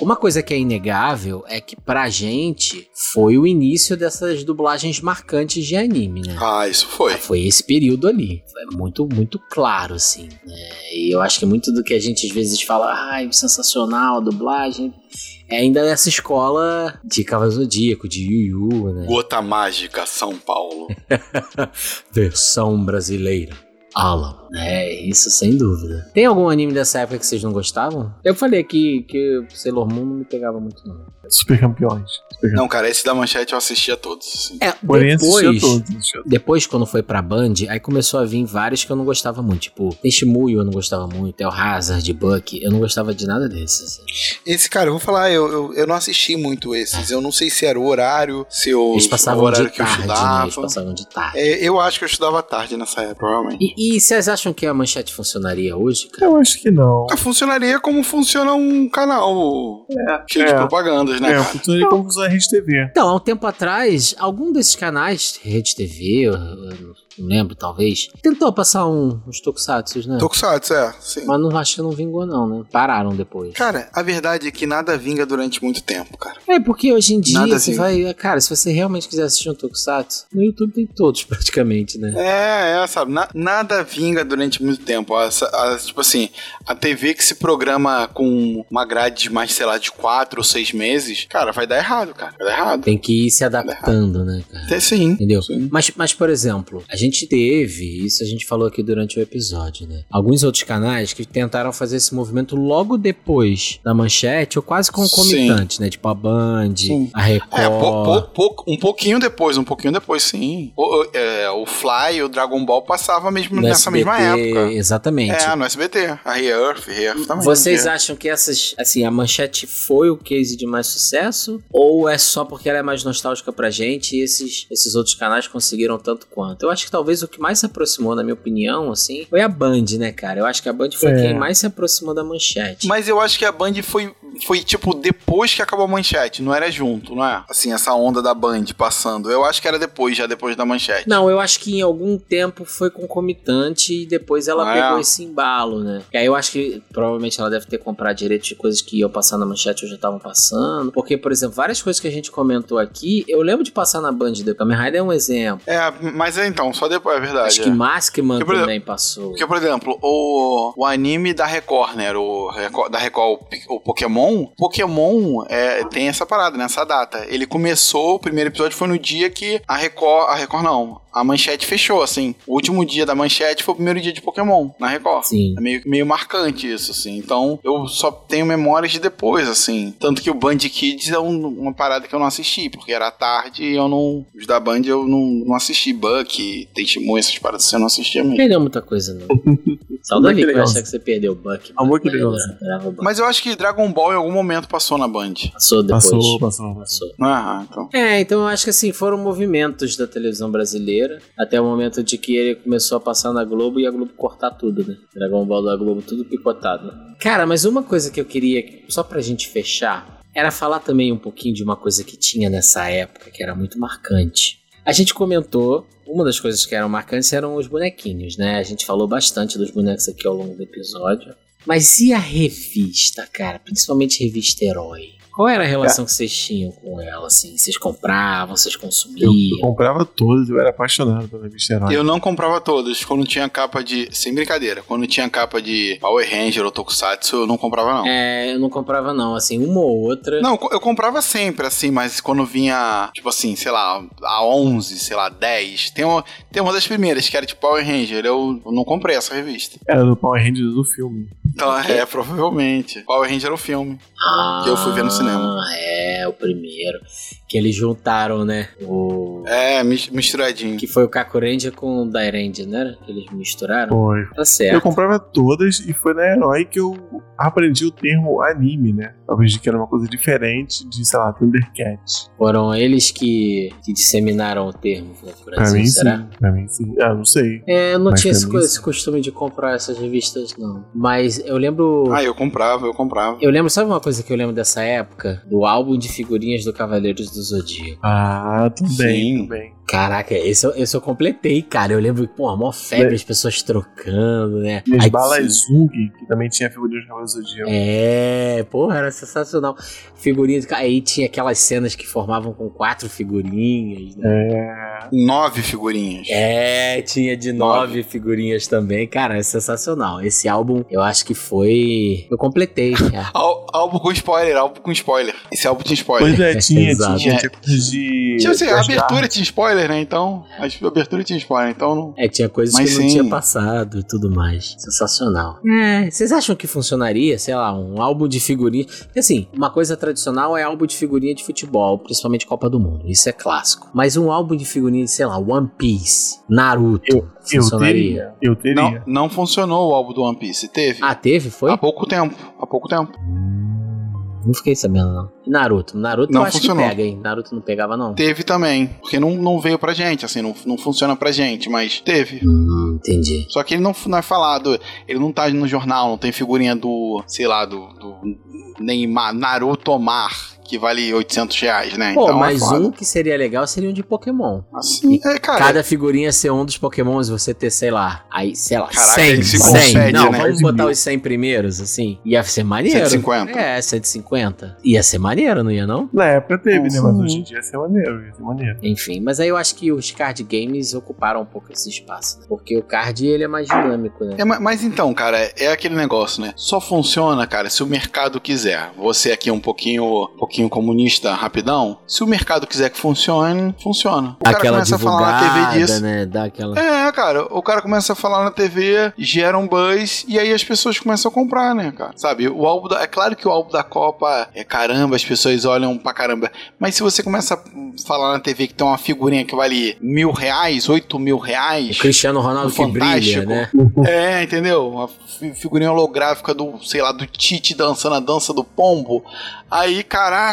Uma coisa que é inegável é que pra gente foi o início dessas dublagens marcantes de anime, né? Ah, isso foi. Foi esse período ali. Foi muito, muito claro, assim. né? E eu acho que muito do que a gente às vezes fala, ai, sensacional, a dublagem, é ainda dessa escola de Cavalo Zodíaco, de Yu Yu, né? Gota Mágica, São Paulo. Versão brasileira. Alan. É, isso sem dúvida. Tem algum anime dessa época que vocês não gostavam? Eu falei que, que Sailor Moon não me pegava muito, não. Super campeões. Super Não, cara, esse da manchete eu assistia todos. assim. É, Porém, assistia depois, todos. assistia depois, quando foi pra Band, aí começou a vir vários que eu não gostava muito. Tipo, Tenshimuyo eu não gostava muito, El Hazard, Buck, eu não gostava de nada desses. assim. Esse, cara, eu vou falar, eu, eu, eu não assisti muito esses. Eu não sei se era o horário, se o, Eles o passavam horário de que eu tarde, né? estudava. Eles passavam de tarde. É, eu acho que eu estudava tarde nessa época, provavelmente. E, e vocês acham que a manchete funcionaria hoje, cara? Eu acho que não. Ah, Funcionaria como funciona um canal cheio de é. propagandas, né? É, cara? funcionaria como usar a Rede TV. Então, há um tempo atrás, algum desses canais, Rede TV, eu, eu não lembro, talvez, tentou passar um, uns tokusatsu, né? Tokusatsu, é, sim. Mas não acho que não vingou, não, né? Pararam depois. Cara, a verdade é que nada vinga durante muito tempo, cara. É, porque hoje em dia Nada você vinga. vai. Cara, se você realmente quiser assistir um Tokusatsu, no YouTube tem todos praticamente, né? É, é, sabe? na- nada vinga durante muito tempo. Essa- a- tipo assim, a TV que se programa com uma grade de mais, sei lá, de quatro ou seis meses, cara, vai dar errado, cara. Vai dar errado. Tem que ir se adaptando, né, cara? Até sim. Entendeu? Sim. Mas, mas, por exemplo, a gente teve, isso a gente falou aqui durante o episódio, né? Alguns outros canais que tentaram fazer esse movimento logo depois da manchete, ou quase concomitante, né? Tipo a Band, Sim. a Record. É, pou- pou- pou- um pouquinho depois, um pouquinho depois, sim. O, é, o Fly, o Dragon Ball passava mesmo no nessa SBT, mesma época. Exatamente. É, no SBT. A Re-Earth, Re-Earth também. Vocês acham que essas, assim, a manchete foi o case de mais sucesso? Ou é só porque ela é mais nostálgica pra gente e esses, esses outros canais conseguiram tanto quanto? Eu acho que talvez o que mais se aproximou, na minha opinião, assim, foi a Band, né, cara? Eu acho que a Band foi É. quem mais se aproximou da manchete. Mas eu acho que a Band foi, foi tipo depois que acabou a manchete, não era junto, não é? Assim, essa onda da Band passando. Eu acho que era depois, já depois da manchete. Não, eu acho que em algum tempo foi concomitante e depois ela Ah, pegou é? esse embalo, né? E aí eu acho que provavelmente ela deve ter comprado direitos de coisas que iam passar na manchete ou já estavam passando. Porque, por exemplo, várias coisas que a gente comentou aqui, eu lembro de passar na Band The Kamen Rider é um exemplo. É, mas é então, só depois, é verdade. Acho que é. Maskman Porque, por exemplo, também passou. Porque, por exemplo, o, o anime da Record, né? O da Record, o, o Pokémon. Pokémon é, tem essa parada, né? Essa data. Ele começou, o primeiro episódio foi no dia que a Record. A Record não. A manchete fechou, assim. O último dia da manchete foi o primeiro dia de Pokémon na Record. Sim. É meio, meio marcante isso, assim. Então, eu só tenho memórias de depois, assim. Tanto que o Band Kids é um- uma parada que eu não assisti, porque era tarde e eu não. Os da Band eu não, não assisti. Buck, Tenshimu, essas paradas assim, eu não assistia Não mesmo. perdeu muita coisa, não. Saudade Buck que eu achar que você perdeu o Buck. Era o Buck. Mas eu acho que Dragon Ball em algum momento passou na Band. Passou depois. Passou, passou, passou. Passou. Ah, então. É, então eu acho que assim, foram movimentos da televisão brasileira, até o momento de que ele começou a passar na Globo e a Globo cortar tudo, né? Dragon Ball da Globo, tudo picotado. Cara, mas uma coisa que eu queria, só pra gente fechar, era falar também um pouquinho de uma coisa que tinha nessa época, que era muito marcante. A gente comentou, uma das coisas que eram marcantes eram os bonequinhos, né? A gente falou bastante dos bonecos aqui ao longo do episódio. Mas e a revista, cara? Principalmente revista Herói. Qual era a relação que vocês tinham com ela, assim? Vocês compravam, vocês consumiam? eu comprava todas, eu era apaixonado pela revista Herói. Eu não comprava todas. Quando tinha capa de. Sem brincadeira. Quando tinha capa de Power Ranger ou Tokusatsu, eu não comprava, não. É, eu não comprava não, assim, uma ou outra. Não, eu comprava sempre, assim, mas quando vinha, tipo assim, sei lá, a 11, sei lá, 10. Tem uma, tem uma das primeiras, que era tipo Power Ranger. Eu, não comprei essa revista. Era do Power Rangers do filme. Então, é, provavelmente. Power Ranger era o filme. Ah, que eu fui ver no cinema. é, o primeiro. Que eles juntaram, né? O... É, mis- misturadinho. Que foi o Kakurendia com o Dairendia, não era? Que eles misturaram? Foi. Tá certo. Eu comprava todas e foi na Herói que eu aprendi o termo anime, né? Aprendi que era uma coisa diferente de, sei lá, Thundercat. Foram eles que, que disseminaram o termo né, por Pra assim, mim, será? sim. Pra mim, sim. Ah, não sei. É, eu não Mas tinha esse, esse costume de comprar essas revistas, não. Mas eu lembro. Ah, eu comprava, eu comprava. Eu lembro, sabe uma coisa que eu lembro dessa época? Do álbum de figurinhas do Cavaleiros do Zodíaco. Ah, tudo bem, Sim. tudo bem. Caraca, esse eu, esse eu completei, cara. Eu lembro que, pô, a maior febre, É. as pessoas trocando, né? E as Aí- balas Zung, que também tinha figurinha de Cavaleiros do Zodíaco. É, porra, era sensacional. Figurinhas, aí tinha aquelas cenas que formavam com quatro figurinhas, né? É. Nove figurinhas. É, tinha de nove figurinhas também. Cara, é sensacional. Esse álbum, eu acho que foi. Eu completei. Al- álbum com spoiler, álbum com spoiler. Esse álbum tinha spoiler. Pois é, tinha, tinha. Tinha coisa de. Tipo assim, a abertura tinha spoiler, né? Então, a abertura tinha spoiler, então não. É, tinha coisas Mas que não sim. tinha passado e tudo mais. Sensacional. É, vocês acham que funcionaria, sei lá, um álbum de figurinha? Porque assim, uma coisa tradicional é álbum de figurinha de futebol, principalmente Copa do Mundo. Isso é clássico. Mas um álbum de figurinha sei lá, One Piece, Naruto, Eu funcionaria? teria. Eu teria. Não, não funcionou o álbum do One Piece. Teve. Ah, teve? Foi? Há pouco tempo. Há pouco tempo. Não fiquei sabendo, não. E Naruto? Naruto Não eu acho funcionou. que pega, hein? Naruto não pegava, não. Teve também. Porque não, não veio pra gente, assim, não, não funciona pra gente, mas teve. Hum, entendi. Só que ele não, não é falado, ele não tá no jornal, não tem figurinha do, sei lá, do, do Neymar, Naruto Omar, que vale 800 reais, né? Pô, então mas é um que seria legal seria um de Pokémon. Assim, é, cara. Cada figurinha ser um dos Pokémons, você ter, sei lá, aí, sei lá, Caraca, 100, ele se 100. concede, Não, né? vamos botar os 100 primeiros, assim. Ia ser maneiro. 150. É, 150. Ia ser maneiro, não ia não? Na época teve, né? Mas hoje em dia ia ser maneiro, ia ser maneiro. Enfim, mas aí eu acho que os card games ocuparam um pouco esse espaço. né? Porque o card, ele é mais dinâmico, né? É, ma- mas então, cara, é aquele negócio, né? Só funciona, cara, se o mercado quiser. Você aqui é um pouquinho, um pouquinho comunista, rapidão. Se o mercado quiser que funcione, funciona. O Dá cara aquela começa a falar na TV disso. né? Dá aquela... É, cara, o cara começa a falar na TV, gera um buzz, e aí as pessoas começam a comprar, né, cara? Sabe, o álbum da, É claro que o álbum da Copa é caramba, as pessoas olham pra caramba. Mas se você começa a falar na TV que tem uma figurinha que vale mil reais, oito mil O reais. Cristiano Ronaldo do que brilha, né? É, entendeu? Uma fi- figurinha holográfica do, sei lá, do Tite dançando a dança do pombo. Aí,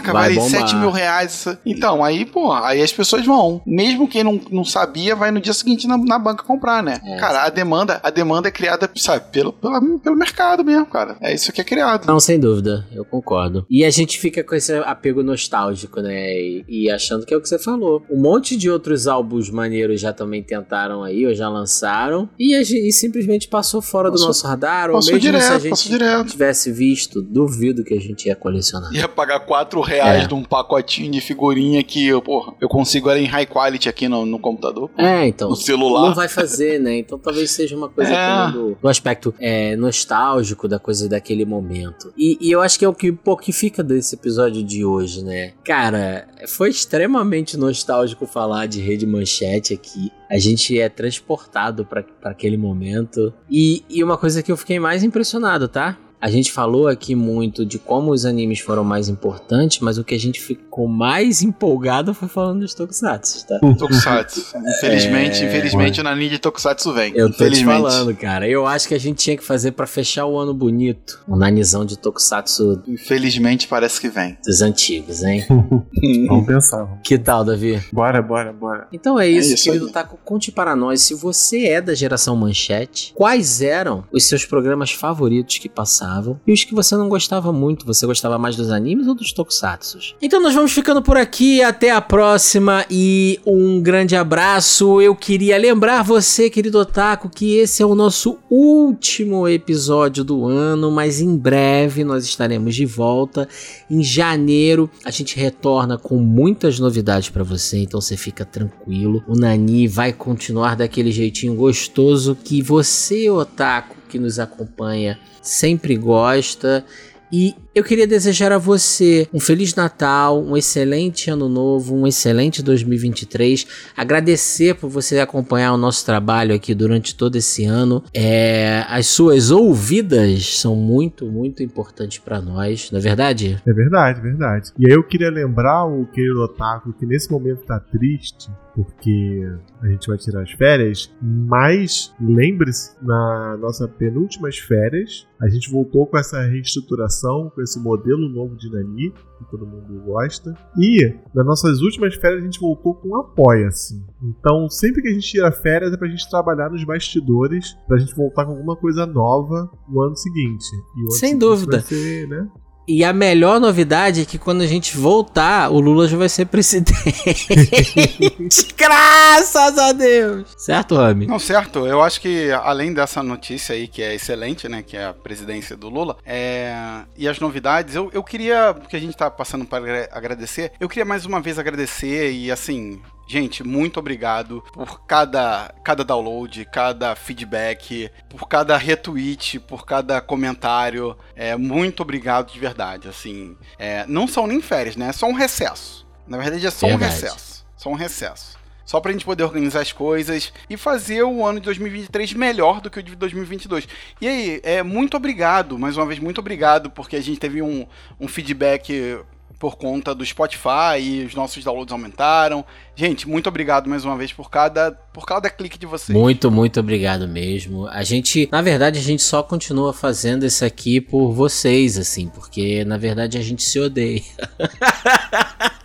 caraca, Vai vale bombar. 7 mil reais. Então, aí, pô, aí as pessoas vão. Mesmo quem não, não sabia, vai no dia seguinte na, na banca comprar, né? É. Cara, a demanda, a demanda é criada, sabe, pelo, pela- pelo mercado mesmo, cara. É isso que é criado. Não, sem dúvida, eu concordo. E a gente fica com esse apego nostálgico, né? E, e achando que é o que você falou. Um monte de outros álbuns maneiros já também tentaram aí, ou já lançaram. E, a gente, e simplesmente passou fora do Passou- nosso radar. Ou mesmo se a direto, gente direto. tivesse visto, duvido que a gente ia colecionar. Ia pagar 4 reais É. de um pacotinho de figurinha que, eu, porra, eu consigo ela em high quality aqui no, no computador. É, então. No celular. Não vai fazer, né? Então talvez seja uma coisa É. do, do aspecto é, nostálgico da coisa daquele momento. E, e eu acho que é o que, pô, que fica desse episódio de hoje, né? Cara, foi extremamente nostálgico falar de Rede Manchete aqui. A gente é transportado pra pra aquele momento. E, e uma coisa que eu fiquei mais impressionado, tá? A gente falou aqui muito de como os animes foram mais importantes, mas o que a gente ficou mais empolgado foi falando dos Tokusatsu, tá? Tokusatsu. Infelizmente, É. infelizmente o Nani de Tokusatsu vem. Eu tô te falando, cara. Eu acho que a gente tinha que fazer pra fechar o ano bonito. Um nanizão de Tokusatsu Infelizmente parece que vem. dos antigos, hein? Vamos pensar. que tal, Davi? Bora, bora, bora. Então é isso, isso querido aí. Taco. Conte para nós, se você é da geração manchete, quais eram os seus programas favoritos que passavam e os que você não gostava muito? Você gostava mais dos animes ou dos tokusatsu? Então nós vamos ficando por aqui, até a próxima e um grande abraço. Eu queria lembrar você, querido Otaku, que esse é o nosso último episódio do ano, mas em breve nós estaremos de volta. Em janeiro a gente retorna com muitas novidades pra você, então você fica tranquilo. O Nani vai continuar daquele jeitinho gostoso que você, otaku, que nos acompanha, sempre gosta. E eu queria desejar a você um Feliz Natal, um excelente Ano Novo, um excelente 2023. Agradecer por você acompanhar o nosso trabalho aqui durante todo esse ano. É, as suas ouvidas são muito, muito importantes para nós, não é verdade? É verdade, verdade. E aí eu queria lembrar o querido Otaku que nesse momento tá triste, porque a gente vai tirar as férias, mas lembre-se, na nossa penúltimas férias, a gente voltou com essa reestruturação, com esse modelo novo de Nani, que todo mundo gosta, e nas nossas últimas férias a gente voltou com apoia-se. Então, sempre que a gente tira férias é pra gente trabalhar nos bastidores, pra gente voltar com alguma coisa nova no ano seguinte. E ano Sem seguinte dúvida. vai ser, né? E a melhor novidade é que quando a gente voltar, o Lula já vai ser presidente. Graças a Deus! Certo, Rami? Não, certo. Eu acho que além dessa notícia aí, que é excelente, né? Que é a presidência do Lula, é... e as novidades, eu, eu queria, porque a gente tá passando para agra- agradecer, eu queria mais uma vez agradecer e assim. Gente, muito obrigado por cada, cada download, cada feedback, por cada retweet, por cada comentário. É, muito obrigado de verdade. Assim, é, não são nem férias, né? É só um recesso. Na verdade, é só Verdade. um recesso. Só um recesso. Só pra gente poder organizar as coisas e fazer o ano de 2023 melhor do que o de 2022. E aí, é, muito obrigado, mais uma vez, muito obrigado, porque a gente teve um, um feedback por conta do Spotify e os nossos downloads aumentaram. Gente, muito obrigado mais uma vez por cada, por cada clique de vocês. Muito, muito obrigado mesmo. A gente, na verdade, a gente só continua fazendo isso aqui por vocês, assim, porque na verdade a gente se odeia.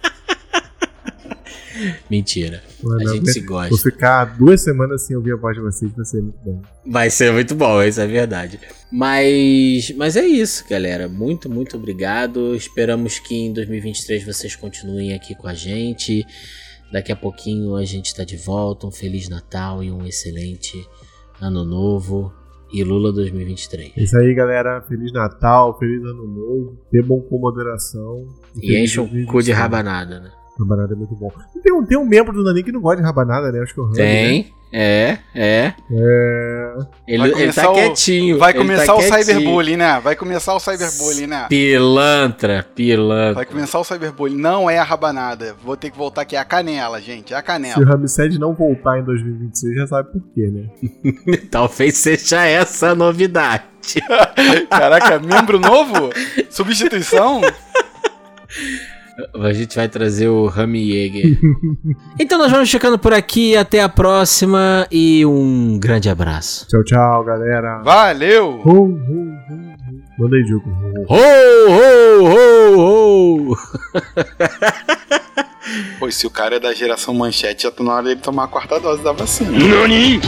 Mentira. Mano, a gente se Vou gosta. ficar duas semanas sem ouvir a voz de vocês, vai ser muito bom. Vai ser muito bom, isso é verdade. Mas, mas é isso, galera. Muito, muito obrigado. Esperamos que em 2023 vocês continuem aqui com a gente. Daqui a pouquinho a gente tá de volta. Um feliz Natal e um excelente Ano Novo. E Lula 2023. É isso aí, galera. Feliz Natal, feliz Ano Novo. Bebam com moderação. E enche o cu de 2023. rabanada, né? Rabanada é muito bom. Tem um, tem um membro do Nani que não gosta de rabanada, né? Acho que é o Rami, né? Tem, é, é. É. Ele, ele tá o- quietinho. Vai ele começar tá o quietinho. cyberbullying, né? Vai começar o cyberbullying, né? Pilantra, pilantra. Vai começar o cyberbullying. Não é a rabanada. Vou ter que voltar aqui. É a canela, gente. É a Se o canela. Ramsed não voltar em 2026, já sabe por quê, né? Talvez seja essa a novidade. Caraca, membro novo? Substituição? A gente vai trazer o Rami Jäger. então nós vamos ficando por aqui. Até a próxima e um grande abraço. Tchau, tchau, galera. Valeu! Ho, Diogo. Ho. Ho, ho, ho, ho! Pois se o cara é da geração manchete, já tá na hora dele tomar a quarta dose da vacina. NANI